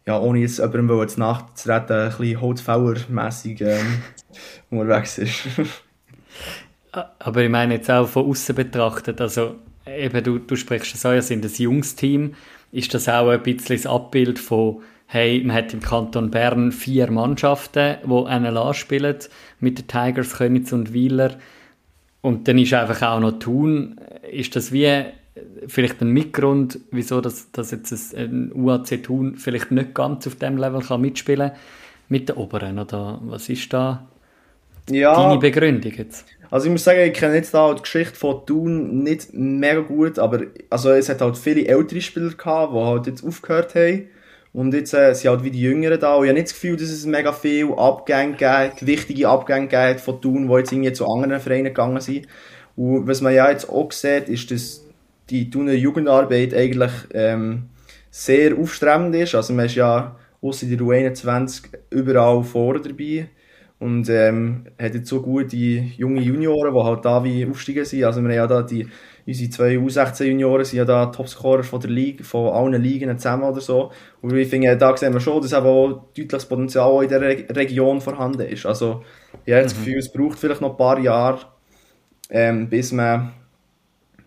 ja, ohne jetzt jemandem zu nachzutreten, ein bisschen Holzfäller-mässig ähm, unterwegs ist. Aber ich meine jetzt auch von außen betrachtet, also eben du, du sprichst es an, ja, sind ein junges Team, ist das auch ein bisschen das Abbild von, hey, man hat im Kanton Bern vier Mannschaften, die NLA spielen, mit den Tigers, Königs und Wieler. Und dann ist einfach auch noch Thun, ist das wie vielleicht ein Mitgrund, wieso das, das jetzt ein UAC Thun vielleicht nicht ganz auf dem Level kann mitspielen mit den Oberen, oder? Was ist da ja, deine Begründung jetzt? Also ich muss sagen, ich kenne jetzt da die Geschichte von Thun nicht mega gut, aber also es hat halt viele ältere Spieler gehabt, die halt jetzt aufgehört haben. Und jetzt äh, sind halt wie die Jüngeren da. Und ich habe nicht das Gefühl, dass es mega viele Abgänge gibt, wichtige Abgänge gibt von Thun, die jetzt irgendwie zu anderen Vereinen gegangen sind. Und was man ja jetzt auch sieht, ist, dass die Thuner Jugendarbeit eigentlich ähm, sehr aufstrebend ist. Also man ist ja außer in der U21 überall vor dabei. Und ähm, hat jetzt so gute junge Junioren, die halt da wie aufsteigen sind. Also wir haben ja da die, unsere zwei U16 Junioren sind ja da Topscorer von der Liga, von allen Ligen zusammen oder so. Und ich finde, da sehen wir schon, dass eben auch deutliches Potenzial in der Re Region vorhanden ist. Also ich habe das Gefühl, es braucht vielleicht noch ein paar Jahre, ähm, bis man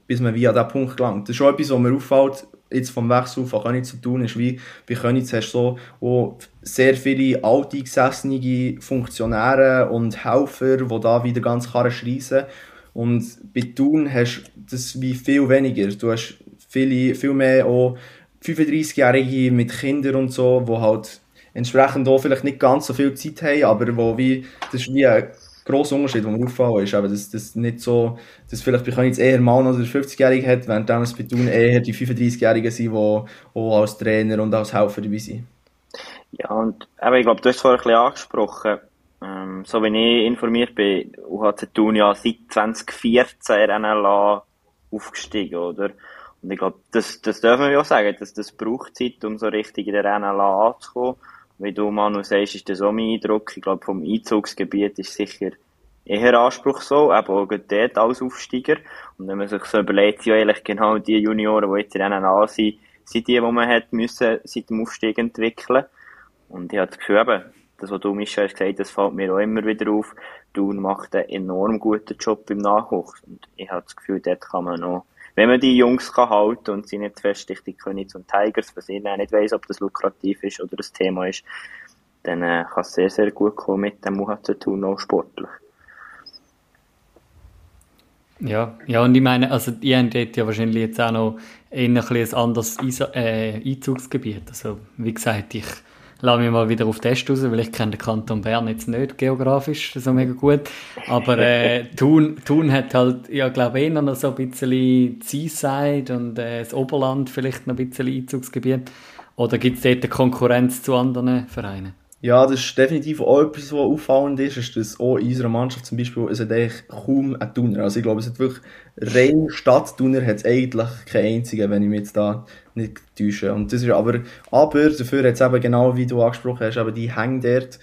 bis man wie an diesen Punkt gelangt. Das ist schon etwas, was mir auffällt, jetzt vom Wechsel von Königs zu tun, ist wie bei Königs hast du so sehr viele alteingesessene Funktionäre und Helfer, die da wieder ganz klar schreissen. Und bei Thun hast du das wie viel weniger. Du hast viele, viel mehr auch 35-Jährige mit Kindern und so, die halt entsprechend auch vielleicht nicht ganz so viel Zeit haben, aber wo wie, das ist wie ein grosser Unterschied, der mir auffallen ist, aber dass das nicht so, dass vielleicht bei Königs eher Mann oder 50-Jährige hat, während es bei Thun eher die 35-Jährigen sind, die auch als Trainer und als Helfer dabei sind. Ja, und eben, ich glaube, du hast es vorhin ein bisschen angesprochen, ähm, so wie ich informiert bin, UHC Thun ja seit 2014 in NLA aufgestiegen, oder? Und ich glaube, das, das dürfen wir ja sagen, dass das braucht Zeit, um so richtig in der NLA anzukommen wie du Manu sagst, ist das auch mein Eindruck. Ich glaube, vom Einzugsgebiet ist sicher eher anspruchsvoll, eben auch dort als Aufsteiger. Und wenn man sich so überlegt, sind ja eigentlich genau die Junioren, die jetzt in NNA sind, sind die, die man hat müssen seit dem Aufstieg entwickeln. Und ich habe das Gefühl, eben, das, was du, Michel, hast gesagt, das fällt mir auch immer wieder auf. Thun macht einen enorm guten Job im Nachwuchs. Und ich habe das Gefühl, dort kann man noch wenn man die Jungs kann halten und sie nicht feststicht, die Königs und Tigers, was ich nicht weiss, ob das lukrativ ist oder das Thema ist, dann äh, kann es sehr, sehr gut kommen mit dem UHC Thun auch sportlich. Ja, ja, und ich meine, also ihr habt ja wahrscheinlich jetzt auch noch ein, ein anderes äh, Einzugsgebiet. Also, wie gesagt, ich lasse mich mal wieder auf Test raus, weil ich kenne den Kanton Bern jetzt nicht geografisch so mega gut. Aber äh, Thun, Thun hat halt, ja glaube ich, noch so ein bisschen Seaside und äh, das Oberland vielleicht noch ein bisschen Einzugsgebiet. Oder gibt es dort eine Konkurrenz zu anderen Vereinen? Ja, das ist definitiv auch etwas, was auffallend ist, ist, dass auch in unserer Mannschaft zum Beispiel, es hat eigentlich kaum einen Tuner. Also ich glaube, es hat wirklich rein Stadttuner hat es eigentlich keinen einzigen, wenn ich mich jetzt da nicht täusche. Und das ist aber, aber dafür hat es eben genau, wie du angesprochen hast, eben die Hänge dort,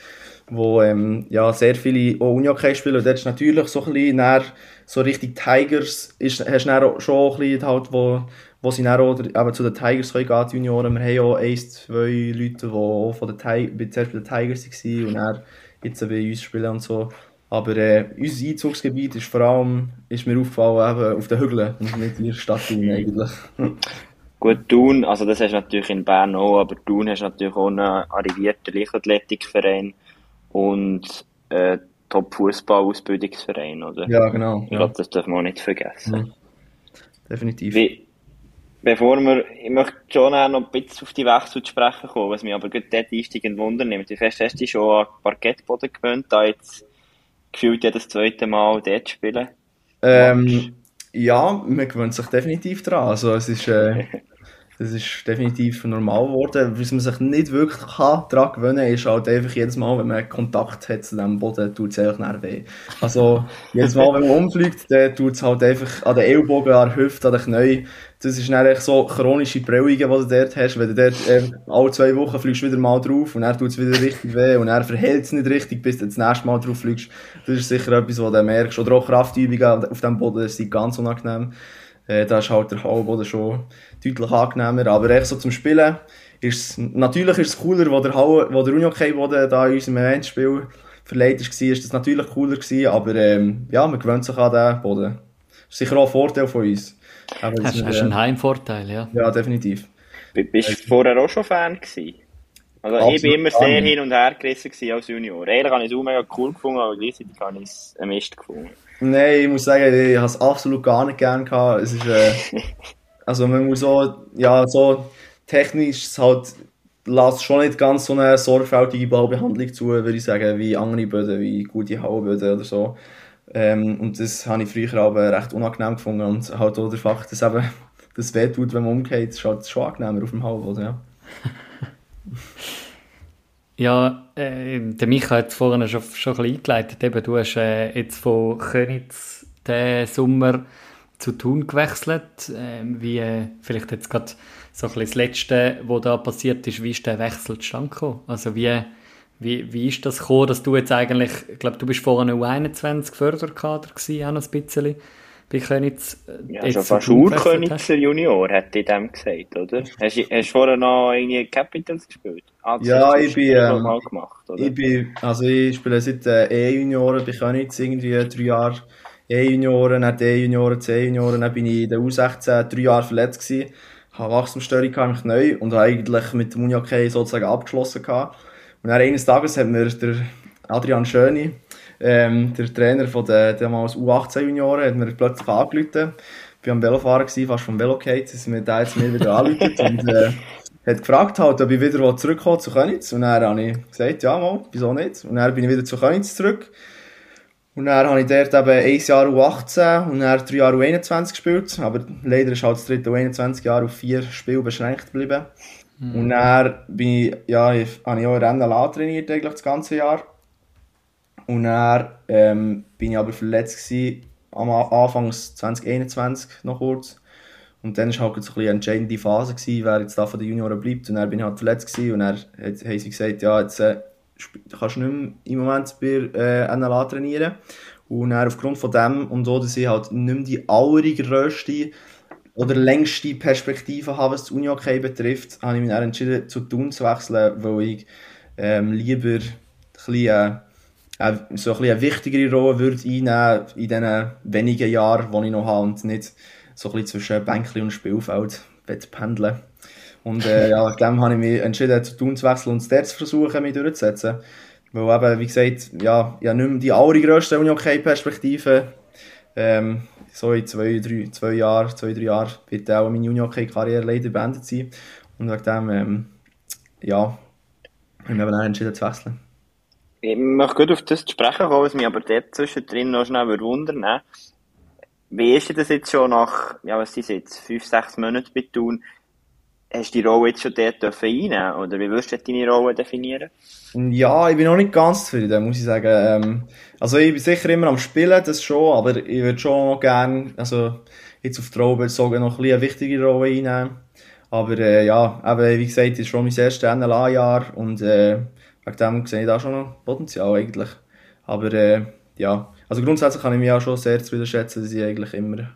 wo ähm, ja, sehr viele auch Unihockey spielen. Und dort ist natürlich so ein bisschen näher, so richtig Tigers, ist, hast du schon ein bisschen halt, wo wo sie dann auch eben zu den Tigers können gehen, die Junioren. Wir haben ja auch ein, zwei Leute, die auch von den Tigers, zuerst bei den Tigers waren und dann jetzt bei uns spielen und so. Aber äh, unser Einzugsgebiet ist vor allem, ist mir aufgefallen, eben auf den Hügeln und nicht in der Stadt eigentlich. Gut, Thun, also das hast du natürlich in Bern auch, aber Thun hast natürlich auch einen arrivierten Leichtathletikverein und äh, Top-Fußball-Ausbildungsverein, oder? Ja, genau. Ich glaube, das darf man auch nicht vergessen. Mhm. Definitiv. Wie, Bevor wir, ich möchte schon noch ein bisschen auf die Wechsel zu sprechen kommen, was mich aber gut dort einsteigend Wunder nimmt. Wie fest hast du dich schon an Parkettboden gewöhnt, da jetzt gefühlt jedes zweite Mal dort zu spielen? Ähm, ja, man gewöhnt sich definitiv dran. Also es ist, äh, das ist definitiv normal geworden. Was man sich nicht wirklich kann, daran gewöhnen kann, ist halt einfach jedes Mal, wenn man Kontakt hat zu diesem Boden, tut es einfach weh. Also jedes Mal, wenn man umfliegt, dann tut es halt einfach an den Ellbogen, an der Hüfte, an den Knien. Das ist dann so chronische Prellungen, die du dort hast. Wenn du dort äh, alle zwei Wochen fliegst wieder mal drauf und er tut es wieder richtig weh und er verhält es nicht richtig, bis du das nächste Mal drauf fliegst. Das ist sicher etwas, was du merkst. Oder auch Kraftübungen auf diesem Boden sind ganz unangenehm. Äh, da ist halt der Hallboden schon deutlich angenehmer. Aber echt so zum Spielen ist natürlich ist es cooler, wo der, Hall, wo der Unihockey-Boden da in unserem Eventspiel verleiht war, ist das natürlich cooler gewesen, aber ähm, ja, man gewöhnt sich an den Boden. Das ist sicher auch ein Vorteil von uns. Aber hast, hast äh, einen Heimvorteil, ja. Ja, definitiv. B bist du vorher auch schon Fan gewesen? Also Absolut ich bin immer sehr hin und her gerissen als Junior. Eigentlich habe ich es auch mega cool gefunden, aber gleichzeitig habe ich es ein Mist gefunden. Nein, ich muss sagen, ich habe es absolut gar nicht gern gehabt. Es ist, äh, also man muss so, ja, so technisch es halt, lässt schon nicht ganz so eine sorgfältige Ballbehandlung zu, würde ich sagen, wie andere Böden, wie gute Hauenböden oder so. Ähm, und das habe ich früher aber recht unangenehm gefunden und halt auch der Fakt, dass eben das wehtut, wenn man umgeht, ist halt schon angenehmer auf dem Hauenboden, ja. Ja, äh, der Micha hat vorhin schon, schon ein bisschen eingeleitet. Eben, du hast äh, jetzt von Königs den Sommer zu Thun gewechselt. Ähm, wie, äh, vielleicht jetzt gerade so ein bisschen das Letzte, was da passiert ist, wie ist der Wechsel zustande gekommen? Also wie, wie, wie ist das gekommen, dass du jetzt eigentlich, ich glaube, du bist vorher U21 Förderkader gewesen, auch noch ein bisschen bei Könitz. Äh, ja, schon fast Urkönitzer Junior, hätte ich dem gesagt, oder? Hast du vorher noch irgendwie Capitals gespielt? Ah, ja, ich bin, ähm, gemacht, oder? ich bin, also ich spiele seit äh, E-Junioren bei Könitz, irgendwie drei Jahre E-Junioren, dann D-Junioren, C-Junioren, dann bin ich in der U16 drei Jahre verletzt gewesen, habe Wachstumsstörung gehabt, neu und habe eigentlich mit dem Unihockey sozusagen abgeschlossen gehabt. Und dann eines Tages hat mir der Adrian Schöni, ähm, der Trainer von der damals U18-Junioren, hat mir plötzlich angerufen. Ich war am Velofahren, gewesen, fast vom Velo gefallen, dass mir da jetzt mir wieder anruft und äh, hat gefragt halt, ob ich wieder zurückkomme zu Könitz. Und dann habe ich gesagt, ja mal, wieso nicht? Und dann bin ich wieder zu Könitz zurück. Und dann habe ich dort eben ein Jahr U18 und dann drei Jahre U21 gespielt. Aber leider ist halt das dritte U21 Jahr auf vier Spiele beschränkt geblieben. Mhm. Und dann bin ich, ja, ich, habe ich auch RNLA trainiert eigentlich das ganze Jahr. Und dann ähm, bin ich aber verletzt gewesen, am Anfang 2021 noch kurz. Und dann war halt so eine entscheidende Phase, gewesen, wer jetzt da von den Junioren bleibt. Und dann bin ich halt verletzt gewesen, und dann haben sie gesagt, ja, jetzt äh, kannst du nicht mehr im Moment bei äh, NLA trainieren. Und dann aufgrund von dem und so, dass ich halt nicht mehr die allergrösste oder längste Perspektive habe, was das Uni-Hockey betrifft, habe ich mich dann entschieden, zu Thun zu wechseln, weil ich ähm, lieber ein bisschen, äh, so ein bisschen eine wichtigere Rolle würde einnehmen in den wenigen Jahren, die ich noch habe und nicht so ein zwischen Bänkli und Spielfeld pendeln Und äh, ja, dem habe ich mich entschieden, zu Thun zu wechseln und dort zu versuchen, mich durchzusetzen. Weil eben, wie gesagt, ja, ich habe nicht mehr die allergrösste Uni-Hockey-Perspektive. Ähm, so in zwei, drei, zwei Jahren, zwei, drei Jahren wird auch meine Uni-Hockey-Karriere leider beendet sein. Und wegen dem, ähm, ja, habe ich mich dann entschieden zu wechseln. Ich möchte gut auf das zu sprechen kommen, was mich aber dort zwischendrin noch schnell wundern Wie ist das jetzt schon nach, ja, was ist jetzt, fünf, sechs Monaten bei Thun? Hast du die Rolle jetzt schon dort einnehmen Oder wie würdest du deine Rolle definieren? Ja, ich bin noch nicht ganz zufrieden, muss ich sagen. Ähm, also ich bin sicher immer am Spielen, das schon, aber ich würde schon noch gerne, also jetzt auf die Rolle sogar noch ein eine wichtige Rolle einnehmen. Aber äh, ja, eben, wie gesagt, das ist schon mein erstes NLA-Jahr und äh, wegen dem sehe ich da schon noch Potenzial eigentlich. Aber äh, ja, also grundsätzlich kann ich mich auch schon sehr zufrieden schätzen, dass ich eigentlich immer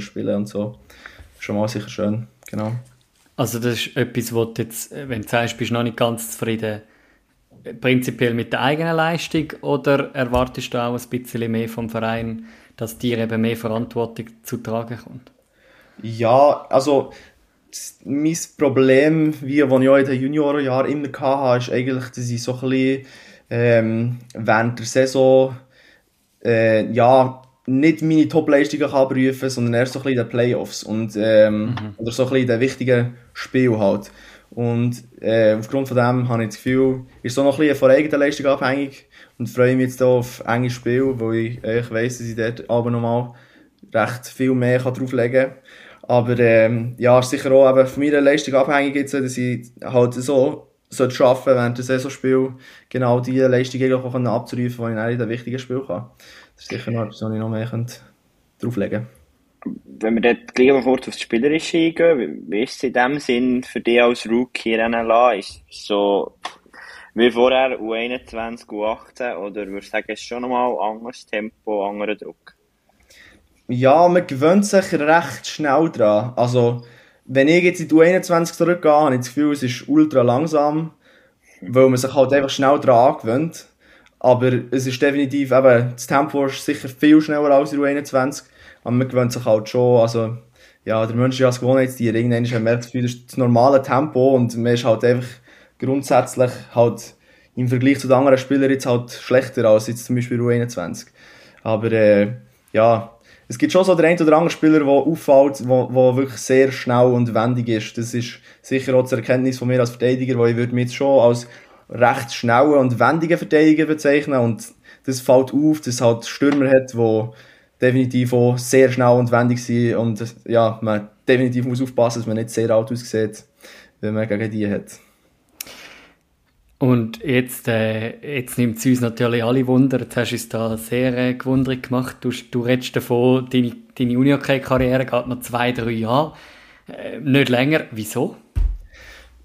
spielen konnte und so. Schon mal sicher schön, genau. Also das ist etwas, wo du jetzt, wenn du sagst, bist du noch nicht ganz zufrieden, prinzipiell mit der eigenen Leistung oder erwartest du auch ein bisschen mehr vom Verein, dass dir eben mehr Verantwortung zu tragen kommt? Ja, also mein Problem, wie ich auch in den Juniorenjahren immer hatte, ist eigentlich, dass ich so ein bisschen ähm, während der Saison äh, ja, nicht meine Top-Leistungen kann prüfen, sondern erst so ein bisschen in den Playoffs und, ähm, mhm. oder so ein bisschen in den wichtigen Spielen halt. Und äh, aufgrund von dem habe ich das Gefühl, ist so noch ein bisschen von eigener Leistung abhängig und freue mich jetzt hier auf enge Spiel, wo ich, äh, ich weiss, dass ich dort aber nochmal recht viel mehr kann drauflegen kann. Aber ähm, ja, ist sicher auch eben von meiner Leistung abhängig jetzt, dass ich halt so sollte schaffen während der Saisonspiel genau die Leistung abzurufen, die ich in den wichtigen Spiel kann. Das ist sicher noch etwas, was ich noch mehr drauflegen könnte wenn wir dort gleich mal kurz das Spielerische eingehen, wie ist es in dem Sinn für dich als Rookie NLA? Ist so wie vorher U21, U18 oder würdest du sagen, ist schon nochmal anderes Tempo, anderer Druck? Ja, man gewöhnt sich recht schnell dran. Also, wenn ich jetzt in die U21 zurückgehe, habe ich das Gefühl, es ist ultra langsam, weil man sich halt einfach schnell dran gewöhnt. Aber es ist definitiv, eben, das Tempo ist sicher viel schneller als in U21. Aber man gewöhnt sich halt schon, also, ja, der Mensch ist ja als Gewohnheitstier. Irgendwann hat man das Gefühl, das ist das normale Tempo und man ist halt einfach grundsätzlich halt im Vergleich zu den anderen Spielern jetzt halt schlechter als jetzt zum Beispiel U21. Aber, äh, ja, es gibt schon so den einen oder anderen Spieler, der auffällt, der wirklich sehr schnell und wendig ist. Das ist sicher auch die Erkenntnis von mir als Verteidiger, weil ich würde mich jetzt schon als recht schnellen und wendigen Verteidiger bezeichnen und das fällt auf, dass es halt Stürmer hat, die definitiv auch sehr schnell und wendig sind und ja, man definitiv muss aufpassen, dass man nicht sehr alt aussieht, wenn man gegen die hat. Und jetzt, äh, jetzt nimmt es uns natürlich alle Wunder. Jetzt hast du es da sehr äh, gewundert gemacht. Du, du redest davon, deine deine Uni-Hockey-Karriere geht noch zwei, drei Jahre, äh, nicht länger. Wieso?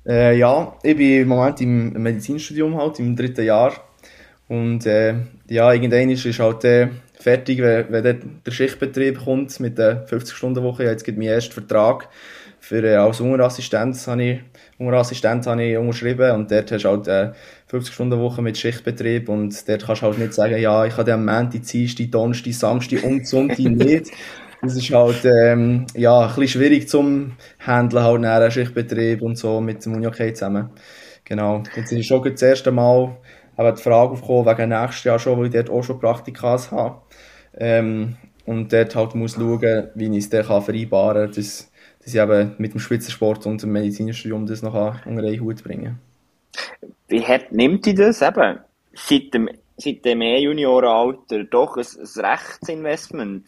Äh, ja, ich bin im Moment im Medizinstudium halt, im dritten Jahr. Und äh, ja, irgendwann ist halt äh, fertig, wenn, wenn der Schichtbetrieb kommt mit der 50-Stunden-Woche. Jetzt gibt mein erster Vertrag für, äh, als Ungerassistent habe ich, habe ich unterschrieben und dort hast du halt äh, 50-Stunden-Woche mit Schichtbetrieb und dort kannst du halt nicht sagen, ja, ich habe am Montag, Dienstag, Donnerstag, Samstag und Sonntag nicht. Das ist halt ähm, ja, ein bisschen schwierig zum Handeln, halt nach Schichtbetrieb und so mit dem Uni zusammen. Genau. Jetzt ist schon das erste Mal aber die Frage aufgekommen, wegen nächstes Jahr schon, weil ich dort auch schon Praktikas habe. Ähm, und dort halt muss schauen, wie ich es dann vereinbaren kann, dass, dass ich eben mit dem Spitzensport und dem Medizinstudium das noch unter einen Hut bringen Wie hart nimmt ihr das eben? Seit dem, seit dem E-Juniorenalter doch ein, ein Rechtsinvestment?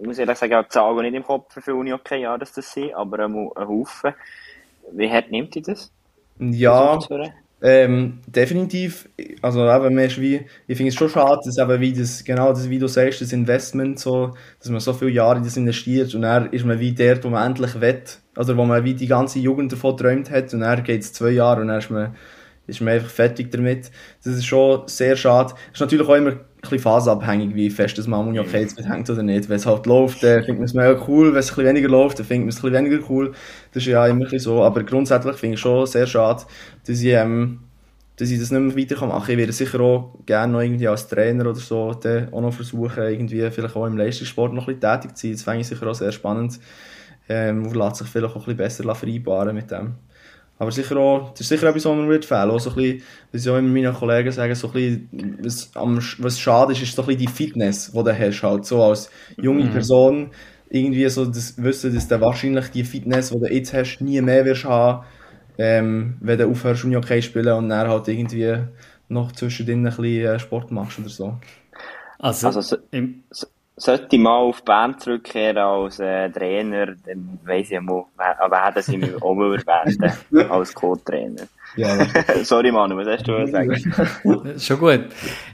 Ich muss ehrlich sagen, ich habe die nicht im Kopf für Uni okay, ja, dass das sind, aber ein, ein Haufen. Wie hart nimmt ihr das? Ja, ähm, definitiv. Also eben, mehr wie, ich finde es schon schade, dass eben wie das, genau das, wie du sagst, das Investment so, dass man so viele Jahre in das investiert und dann ist man wie der, wo man endlich wett, also wo man wie die ganze Jugend davon geträumt hat und dann geht es zwei Jahre und dann ist man, ist man einfach fertig damit. Das ist schon sehr schade. Ist natürlich auch immer bisschen phasenabhängig, wie fest das man okay jetzt hängt oder nicht. Wenn es halt läuft, dann findet man es mega cool. Wenn es ein bisschen weniger läuft, dann findet man es ein bisschen weniger cool. Das ist ja immer ein bisschen so. Aber grundsätzlich finde ich schon sehr schade, dass ich, ähm, dass ich das nicht mehr weiter machen kann. Ich werde sicher auch gerne noch irgendwie als Trainer oder so dann auch noch versuchen, irgendwie vielleicht auch im Leistungssport noch ein bisschen tätig zu sein. Das fände ich sicher auch sehr spannend. Ähm, und lässt sich vielleicht auch ein bisschen besser vereinbaren mit dem. Aber sicher auch, das ist sicher etwas, was mir wird fehlen. Auch so ein bisschen, was ich auch immer meinen Kollegen sagen, so ein bisschen, was, am, was schade ist, ist so ein bisschen die Fitness, die du hast, halt. So als junge mhm. Person, irgendwie so das Wissen, dass du wahrscheinlich die Fitness, die du jetzt hast, nie mehr wirst haben, ähm, wenn du aufhörst, Unihockey spielen und dann halt irgendwie noch zwischendrin ein bisschen äh, Sport machst oder so. Also, also so, so, sollte ich mal auf die Band zurückkehren als äh, Trainer, dann weiss ich mal, wer, wer das ich auch mal erwähnen als Co-Trainer. Ja, Sorry Manu, was hast du sagen? Schon gut.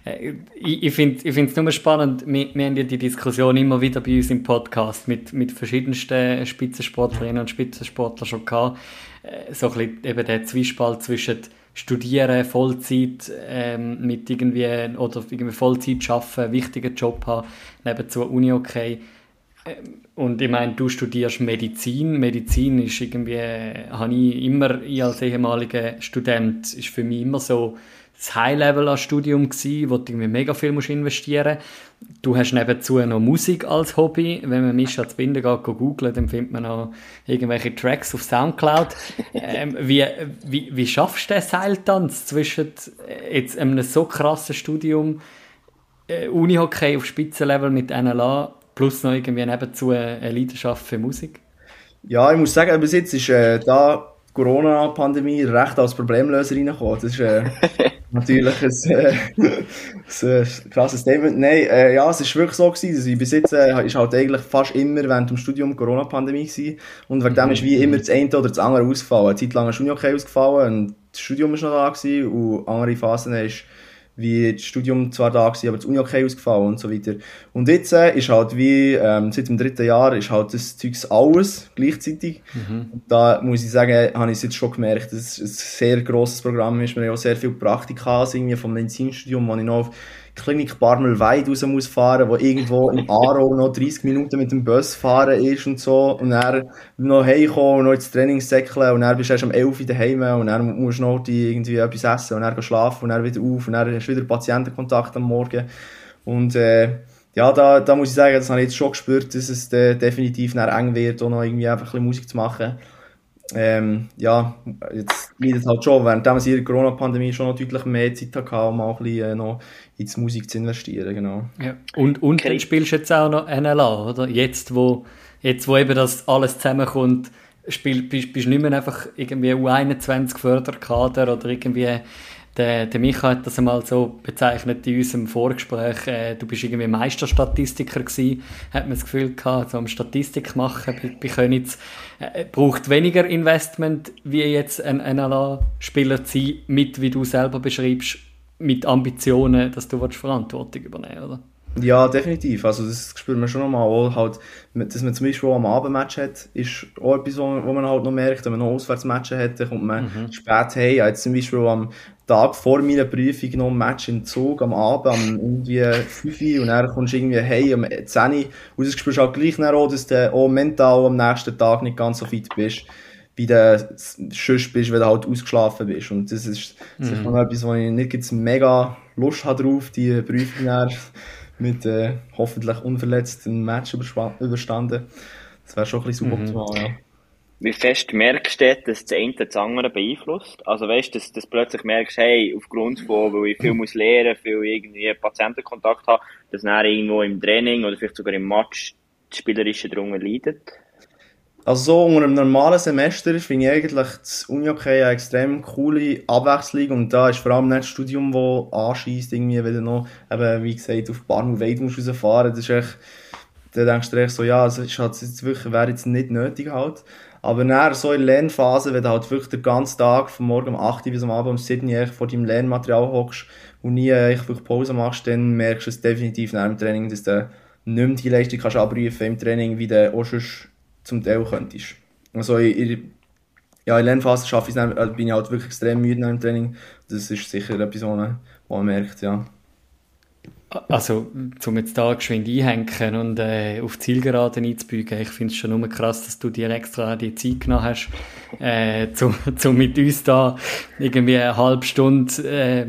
Äh, ich, ich finde es nur spannend, wir, wir haben ja die Diskussion immer wieder bei uns im Podcast mit, mit verschiedensten Spitzensportlerinnen und Spitzensportlern schon gehabt. Äh, so ein bisschen eben der Zwiespalt zwischen studieren, Vollzeit ähm, mit irgendwie oder irgendwie Vollzeit arbeiten, wichtigen Job haben, nebenzu Uni okay. Ähm, und ich meine, du studierst Medizin. Medizin ist irgendwie, äh, habe ich immer, ich als ehemaliger Student, ist für mich immer so das High-Level an Studium gewesen, wo du irgendwie mega viel musst investieren Du hast nebenzu noch Musik als Hobby. Wenn man Mischa zu Binden geht, googelt, dann findet man noch irgendwelche Tracks auf Soundcloud. ähm, wie, wie, wie schaffst du den Seiltanz zwischen jetzt einem so krassen Studium, äh, Unihockey auf Spitzenlevel mit NLA, plus noch irgendwie nebenzu eine Leidenschaft für Musik? Ja, ich muss sagen, bis jetzt ist äh, da Corona-Pandemie recht als Problemlöser reingekommen. Das ist äh, natürlich ein, äh, ein krasses Statement. Nein, äh, ja, es ist wirklich so gewesen, dass ich bis jetzt äh, ist halt eigentlich fast immer während dem Studium Corona-Pandemie gewesen. Und wegen dem ist wie immer das eine oder das andere ausgefallen. Eine Zeit lang ist Uni-Okay ausgefallen und das Studium ist noch da gewesen und andere Phasen ist wie das Studium zwar da gewesen, aber das Uni okay ausgefallen und so weiter. Und jetzt äh, ist halt wie, ähm, seit dem dritten Jahr ist halt das Zeugs alles gleichzeitig. Mhm. Und da muss ich sagen, habe ich es jetzt schon gemerkt, dass es ein sehr grosses Programm ist. Wir haben ja auch sehr viele Praktika irgendwie vom Medizinstudium, wo ich noch auf Klinik Barmelweid raus muss fahren, wo irgendwo in Aarau noch 30 Minuten mit dem Bus fahren ist und so. Und dann noch heimkommen und noch ins Training säckeln und dann bist du erst um 11 Uhr daheim und dann musst du noch irgendwie etwas essen und dann schlafen und dann wieder auf und dann hast du wieder Patientenkontakt am Morgen. Und, äh, ja, da, da muss ich sagen, das habe ich jetzt schon gespürt, dass es äh, definitiv eng wird, auch noch irgendwie einfach ein bisschen Musik zu machen ähm, ja, jetzt leidet halt schon, während wir in der Corona-Pandemie schon noch deutlich mehr Zeit hatten, um auch ein bisschen äh, noch in die Musik zu investieren, genau. Ja. Und, und okay. dann spielst du jetzt auch noch NLA, oder? Jetzt, wo, jetzt, wo eben das alles zusammenkommt, spiel, bist, bist du nicht mehr einfach irgendwie U21 Förderkader oder irgendwie der, der Micha hat das einmal so bezeichnet in unserem Vorgespräch. Äh, du bist irgendwie Meisterstatistiker gewesen, hat man das Gefühl gehabt, so am Statistik machen bei, bei Königs. Äh, braucht weniger Investment, wie jetzt ein NLA-Spieler zu sein, mit, wie du selber beschreibst, mit Ambitionen, dass du Verantwortung übernehmen oder? Ja, definitiv. Also das spürt man schon nochmal. Halt, dass man zum Beispiel auch am Abendmatch hat, ist auch etwas, wo, man halt noch merkt. Wenn man noch Auswärtsmatches hat, dann kommt man mhm. spät hey. Jetzt zum Beispiel am Tag vor meiner Prüfung noch ein Match im Zug am Abend, am irgendwie 5 Uhr und dann kommst du irgendwie hey um 10 Uhr und das spürst halt gleich auch, dass du auch mental am nächsten Tag nicht ganz so fit bist, wie du sonst bist, wenn du halt ausgeschlafen bist. Und das ist mhm. sicher noch etwas, wo ich nicht jetzt mega Lust habe drauf, die Prüfung mit äh, hoffentlich unverletzt ein Match überstanden. Das wäre schon ein bisschen suboptimal, mhm. ja. Wie fest merkst du, dass das eine das andere beeinflusst? Also weißt du, dass, dass du plötzlich merkst, hey, aufgrund von, weil ich viel muss lernen, viel irgendwie Patientenkontakt habe, dass dann irgendwo im Training oder vielleicht sogar im Match das Spielerische darunter leidet? Also so unter einem normalen Semester finde ich eigentlich das Uni-Hockey eine extrem coole Abwechslung und da ist vor allem nicht das Studium, das anschießt, irgendwie wieder noch, eben, wie gesagt, auf Barn und Weid musst rausfahren, das ist echt, da denkst du echt so, ja, es ist halt jetzt wirklich, wäre jetzt nicht nötig halt. Aber dann so in der Lernphase, wenn du halt wirklich den ganzen Tag, von morgen um 8 Uhr bis am Abend um 7 Uhr vor deinem Lernmaterial hockst und nie wirklich Pause machst, dann merkst du es definitiv nach dem Training, dass du nicht mehr die Leistung kannst abrufen im Training, wie du auch schon zum Teil könntest. Also in, in, ja, in Lernphase schaffe ich es, also bin ich halt wirklich extrem müde nach dem Training. Das ist sicher etwas, was man merkt, ja. Also, um jetzt da geschwind einhängen und äh, auf Zielgeraden einzubügen, ich finde es schon nur krass, dass du dir extra die Zeit genommen hast, äh, zu mit uns da irgendwie eine halbe Stunde äh,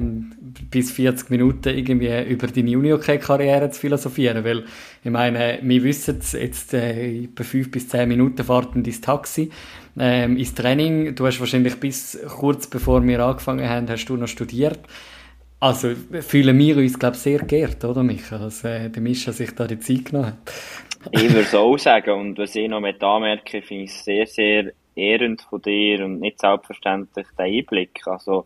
bis 40 Minuten irgendwie über deine Junior-Karriere zu philosophieren, weil ich meine, wir wissen jetzt äh, bei 5 bis 10 Minuten fahrten dein Taxi ähm, ins Training, du hast wahrscheinlich bis kurz bevor wir angefangen haben, hast du noch studiert, also fühlen wir uns, glaube ich, sehr geehrt, oder Michael, dass äh, der Mischa sich da die Zeit genommen hat. ich würde es auch sagen und was ich noch mit anmerke, finde ich sehr, sehr ehrend von dir und nicht selbstverständlich der Einblick. Also,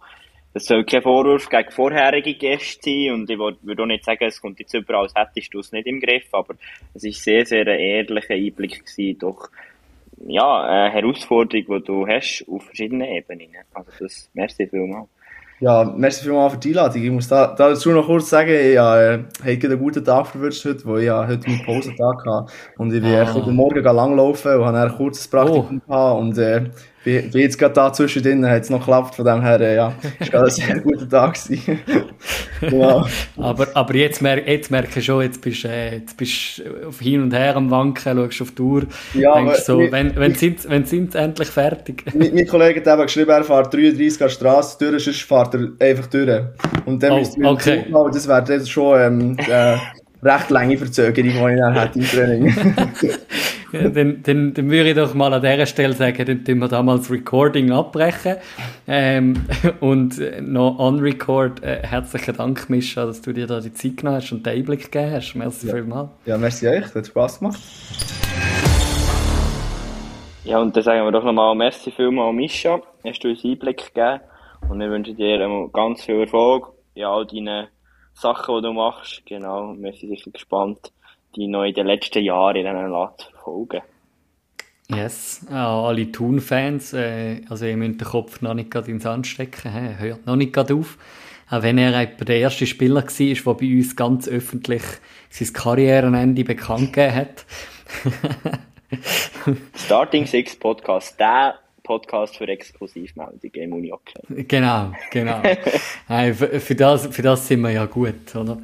das soll kein Vorwurf gegen vorherige Gäste sein und ich würde auch nicht sagen, es kommt jetzt überall, als hättest du es nicht im Griff, aber es ist sehr, sehr ein ehrlicher Einblick gewesen, doch ja, eine Herausforderung, die du hast auf verschiedenen Ebenen. Also das, merci vielmals. Ja, merci vielmals für die Einladung. Ich muss da, dazu noch kurz sagen, ich habe äh, einen guten Tag verwünscht heute, weil ich heute meinen Pausentag hatte. Und ich bin ah. heute Morgen langlaufen und habe ein kurzes Praktikum oh. gehabt und äh, bin, bin jetzt gerade da zwischendrin, hat es noch geklappt, von dem her, äh, ja, ist gerade ein sehr guter Tag genau. aber, aber jetzt, mer jetzt merke ich schon, jetzt bist du äh, jetzt bist auf hin und her am Wanken, schaust auf die Uhr, ja, denkst so, mit, wenn, wenn, sind, wenn sind sie endlich fertig? mein, mein Kollege hat eben geschrieben, er fährt 33 an der Straße durch, sonst fährt er einfach durch. Und dann oh, müsste wir okay. Zug, das wäre schon ähm, äh, recht lange Verzögerung, die ich dann hätte im Training. dann, dann, dann würde ich doch mal an dieser Stelle sagen, dann tun wir damals Recording abbrechen. Ähm, und noch on record, äh, herzlichen Dank, Mischa, dass du dir da die Zeit genommen hast und den Einblick gegeben hast. Merci ja. vielmals. Ja, merci euch, hat Spaß gemacht. Ja, und dann sagen wir doch nochmal merci vielmals, Mischa. Hast du uns Einblick gegeben. Und ich wünsche dir ganz viel Erfolg in all deinen Sachen, die du machst. Genau, wir sind sicher gespannt, die noch in den letzten Jahren in diesen Land folgen. Yes, auch alle Toon-Fans, äh, also ihr müsst den Kopf noch nicht gerade ins Sand stecken, he, hört noch nicht gerade auf. Auch wenn er der erste Spieler war, der bei uns ganz öffentlich sein Karrierenende bekannt gegeben hat. Starting Six Podcast, der Podcast für Exklusivmeldungen im Unihockey. Genau, genau. für, für, das, für das sind wir ja gut, oder?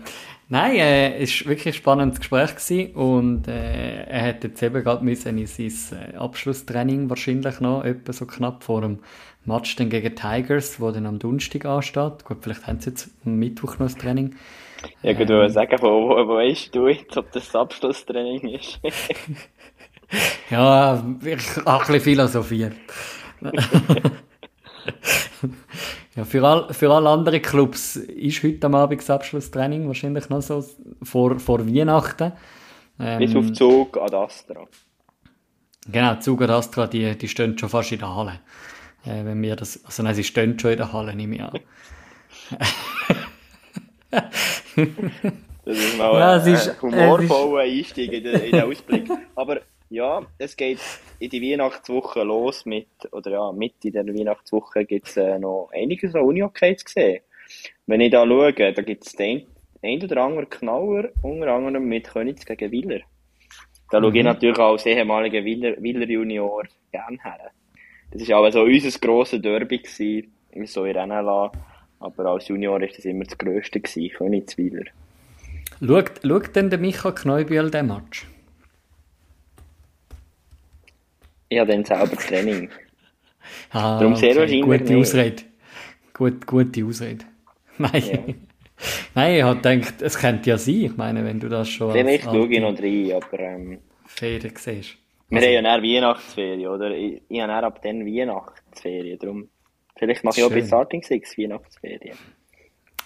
Nein, äh, es war wirklich ein spannendes Gespräch gewesen und äh, er hat jetzt eben gerade müssen in sein äh, Abschlusstraining wahrscheinlich noch, etwa so knapp vor dem Match dann gegen Tigers, wo dann am Donnerstag ansteht. Gut, vielleicht haben sie jetzt am Mittwoch noch das Training. Ja, ich würde ähm, sagen, wo, wo, wo weißt du jetzt, ob das, das Abschlusstraining ist? ja, ich habe ein bisschen philosophiert. Ja, für, all, für alle anderen Clubs ist heute am Abend das Abschlusstraining wahrscheinlich noch so vor, vor Weihnachten. Ähm, Bis auf Zug ad Astra. Genau, Zug ad Astra, die, die stehen schon fast in der Halle. Äh, wenn wir das, also nein, sie stehen schon in der Halle, nehme ich an. das ist mal ja, ein, ein humorvoller Einstieg in den, in den Ausblick. Aber ja, es geht in die Weihnachtswoche los mit, oder ja, mit in der Weihnachtswoche gibt es äh, noch einiges an Uni-Okay zu sehen. Wenn ich da schaue, da gibt es den ein oder andere Knaller, unter anderem mit Königs gegen Willer. Da schaue ich Mhm. natürlich auch als ehemaliger Willer, Willer Junior gerne her. Das war aber so unser grosses Derby, gewesen, so in NLA. Aber als Junior war das immer das Grösste, gewesen, Königswiller. Schaut, schaut denn der Micha Kneubühl den Match? Ich habe dann selber Training. Ah, Darum sehr wahrscheinlich Gute. Ausrede. Gut, gute Ausrede. Nein. Ja. Nein, ich habe gedacht, es könnte ja sein. Ich meine, wenn du das schon Vielleicht schaue ich noch rein, aber ähm, Ferien siehst. wir haben ja dann Weihnachtsferien, oder? Ich, ich habe dann ab dann Weihnachtsferien, darum vielleicht mache ich auch Schön. bei Starting Six Weihnachtsferien.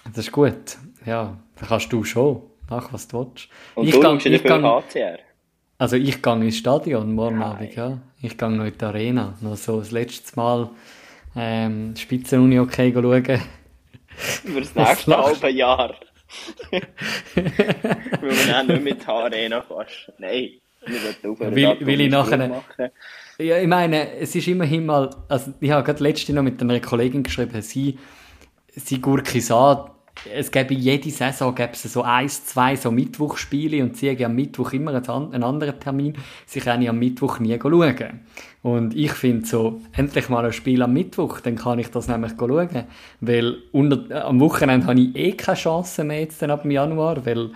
Das ist gut. Ja, dann kannst du schon. Mach, was du willst. Und ich du gang, ja ich gang, HCR. also ich gehe ins Stadion morgen Nein. Abend, ja. Ich gehe noch in die Arena. Noch so das letzte Mal ähm, Spitzenuni okay schauen. Für das nächste halbe Jahr. Weil wir dann nicht mit Arena fast. Nein. Sollten aufhören, Will- da will ich nachher- machen. Ja, ich meine, es ist immerhin mal, also ich habe gerade letzte noch mit einer Kollegin geschrieben, sie, sie gurke an, es gäbe jede Saison gäbe es so eins, zwei so Mittwochspiele und sie haben am Mittwoch immer einen an- einen anderen Termin, sie können am Mittwoch nie schauen. Und ich finde so, endlich mal ein Spiel am Mittwoch, dann kann ich das nämlich schauen. Weil unter, äh, am Wochenende habe ich eh keine Chance mehr jetzt dann ab dem Januar, weil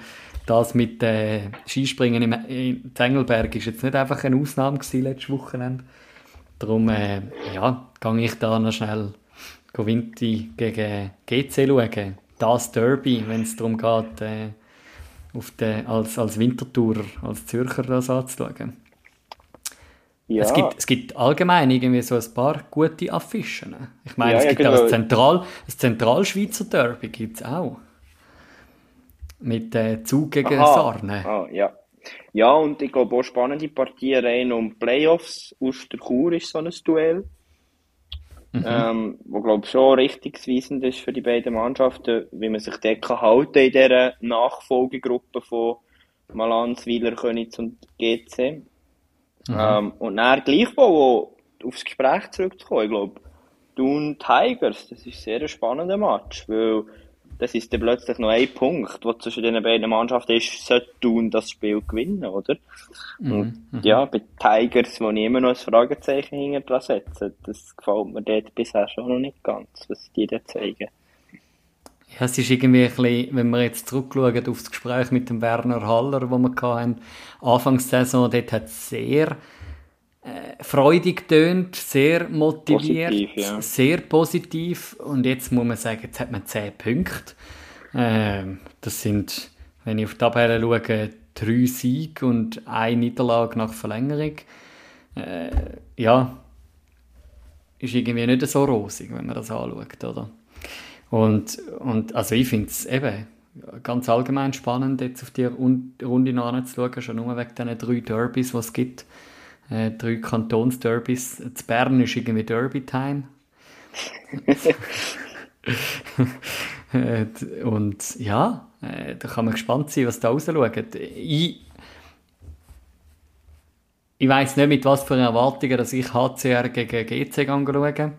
das mit äh, Skispringen im, in Zengelberg ist jetzt nicht einfach eine Ausnahme gewesen, letztes Wochenende. Darum, äh, ja, gehe ich da noch schnell go Vinti gegen GC schauen. Das Derby, wenn es darum geht, äh, auf den, als, als Wintertourer, als Zürcher das anzuschauen. Ja, Es, gibt, es gibt allgemein irgendwie so ein paar gute Affischen. Ich meine, Ja, es ja, gibt auch genau. das, Zentral, das Zentralschweizer Derby gibt's auch. Mit äh, Zug gegen Aha. Sarne. Ah, ja. Ja, und ich glaube auch spannende Partien rein um Playoffs. Uster-Chur ist so ein Duell. Ähm, wo glaube ich schon richtungsweisend ist für die beiden Mannschaften, wie man sich dort kann halten in dieser Nachfolgegruppe von Malanz, Königs und GC. Ähm, und dann gleichwohl auch aufs Gespräch zurückzukommen. Ich glaube, Thun Tigers, das ist sehr ein spannender Match, weil das ist dann plötzlich noch ein Punkt, der zwischen den beiden Mannschaften ist, sollte Thun das Spiel gewinnen, oder? Und ja, bei Tigers, wo ich immer noch ein Fragezeichen hinter dran setze, das gefällt mir dort bisher schon noch nicht ganz, was die da zeigen. Ja, es ist irgendwie ein bisschen, wenn wir jetzt zurückschauen auf das Gespräch mit dem Werner Haller, das wir hatten, Anfangssaison, dort hat es sehr äh, freudig tönt, sehr motiviert, Positiv, ja. sehr positiv und jetzt muss man sagen, jetzt hat man 10 Punkte. Ähm, das sind, wenn ich auf die Tabelle schaue, drei Siege und eine Niederlage nach Verlängerung. Äh, ja, ist irgendwie nicht so rosig, wenn man das anschaut, oder? Und, und also ich finde es eben ganz allgemein spannend, jetzt auf die Rund- Runde nachzuschauen, schon nur wegen diesen drei Derbys, die es gibt. Äh, drei Kantonsderbys. Zu Bern ist irgendwie Derby-Time. Äh, und ja, äh, da kann man gespannt sein, was da rausschaut. Ich, ich weiss nicht, mit was für Erwartungen dass ich HCR gegen GC schaue.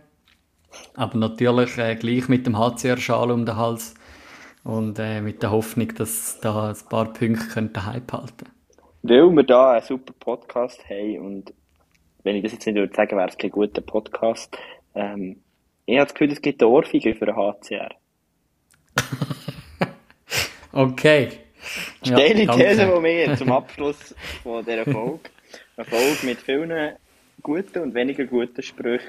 Aber natürlich äh, gleich mit dem HCR-Schal um den Hals und äh, mit der Hoffnung, dass da ein paar Punkte könnten Hype halten Weil wir da einen super Podcast haben und wenn ich das jetzt nicht würde sagen, wäre es kein guter Podcast. Ähm, ich habe das Gefühl, es gibt eine Ohrfeige für den HCR. Okay. Ja, Steile danke. These von mir zum Abschluss von dieser Folge. Eine Folge mit vielen guten und weniger guten Sprüchen,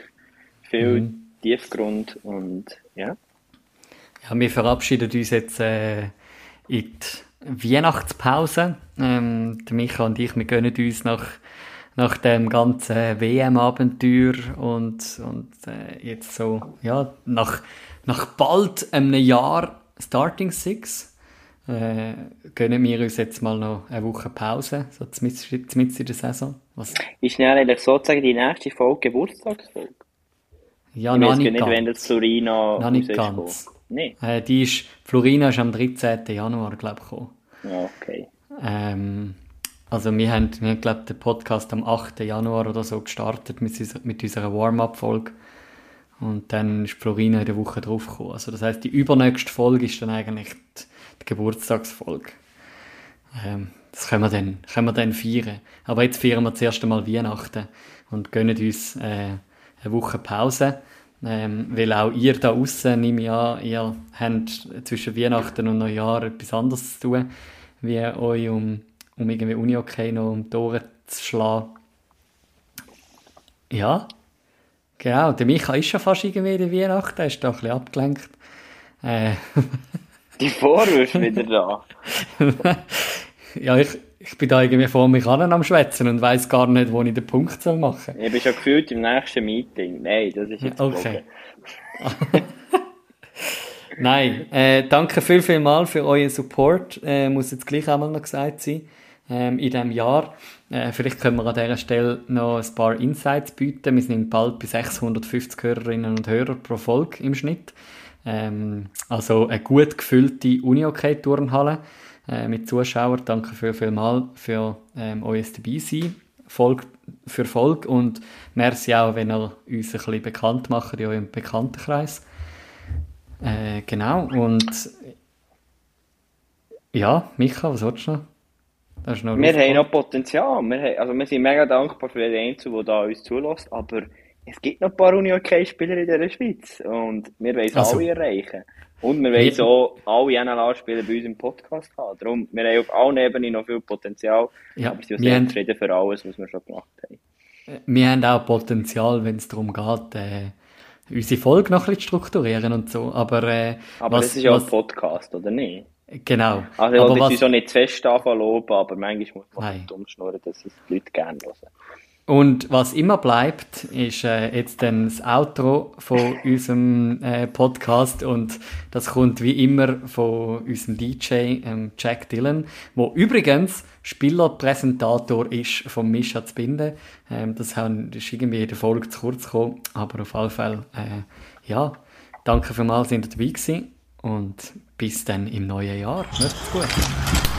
viel Mhm. Tiefgrund und ja. Ja, wir verabschieden uns jetzt äh, in die Weihnachtspause. Ähm, Micha und ich, wir gönnen uns nach, nach dem ganzen WM-Abenteuer und, und äh, jetzt so, ja, nach, nach bald einem Jahr Starting Six äh, gönnen wir uns jetzt mal noch eine Woche Pause, so mitten in der Saison. Was, Ist dann eigentlich sozusagen die nächste Folge Geburtstagsfolge? ja, ich noch nicht, nicht, wenn das ganz. Florina Noch nicht ganz. Nee. Äh, die ist, Florina ist am 13. Januar, glaube ich, gekommen. Okay. Ähm, also wir haben, wir haben glaube den Podcast am 8. Januar oder so gestartet mit, mit unserer Warm-up-Folge. Und dann ist Florina in der Woche drauf gekommen. Also das heißt, die übernächste Folge ist dann eigentlich die, die Geburtstagsfolge. Ähm, das können wir, dann, können wir dann feiern. Aber jetzt feiern wir zuerst einmal Weihnachten und gönnen uns äh, eine Woche Pause. Ähm, weil auch ihr da außen nehme ich an, ihr habt zwischen Weihnachten und Neujahr etwas anderes zu tun, wie euch um, um irgendwie Uni-Okay noch um Ohren zu schlagen. Ja, genau. Der Micha ist schon fast irgendwie in der Weihnachten, er ist da ein bisschen abgelenkt. Äh. Die Vorwürfe wieder da. ja, ich, ich bin da irgendwie vor mich an am Schwätzen und weiß gar nicht, wo ich den Punkt soll machen soll. Ich bin schon gefühlt im nächsten Meeting. Nein, das ist jetzt Okay. Nein, äh, danke viel, viel mal für euren Support. Äh, muss jetzt gleich einmal noch gesagt sein. Ähm, in diesem Jahr. Äh, vielleicht können wir an dieser Stelle noch ein paar Insights bieten. Wir sind bald bei 650 Hörerinnen und Hörer pro Folge im Schnitt. Ähm, also eine gut gefüllte Uni-OK-Turnhalle äh, mit Zuschauern. Danke viel, viel mal für ähm, euer dabei sein. Folge für Folge und merci auch, wenn ihr uns ein bisschen bekannt macht in eurem Bekanntenkreis. Äh, genau, und ja, Micha, was willst du noch? Das noch wir haben noch Potenzial. Wir, haben, also wir sind mega dankbar für jeden Einzelnen, der da uns zulässt, aber es gibt noch ein paar Uni-OK-Spieler in der Schweiz und wir wollen also, alle erreichen. Und wir wollen so alle NLA-Spieler bei uns im Podcast haben. Darum, wir haben auf allen Ebenen noch viel Potenzial, ja, aber wir sind sehr zufrieden für alles, was wir schon gemacht haben. Wir haben auch Potenzial, wenn es darum geht, äh, unsere Folge noch ein bisschen zu strukturieren und so. Aber, äh, aber was, das ist ja was, ein Podcast, oder nicht? Genau. Also, aber was, ist so nicht zu fest anfangen aber manchmal muss man nicht umschnurren, dass es die Leute gerne hören. Und was immer bleibt, ist äh, jetzt dann das Outro von unserem äh, Podcast und das kommt wie immer von unserem DJ ähm, Jack Dillon, wo übrigens Spielerpräsentator ist von Mischa Zbinde. Ähm, das ist irgendwie in der Folge zu kurz gekommen, aber auf jeden Fall, äh, ja, danke vielmals, dass ihr dabei gewesen und bis dann im neuen Jahr. Macht's gut.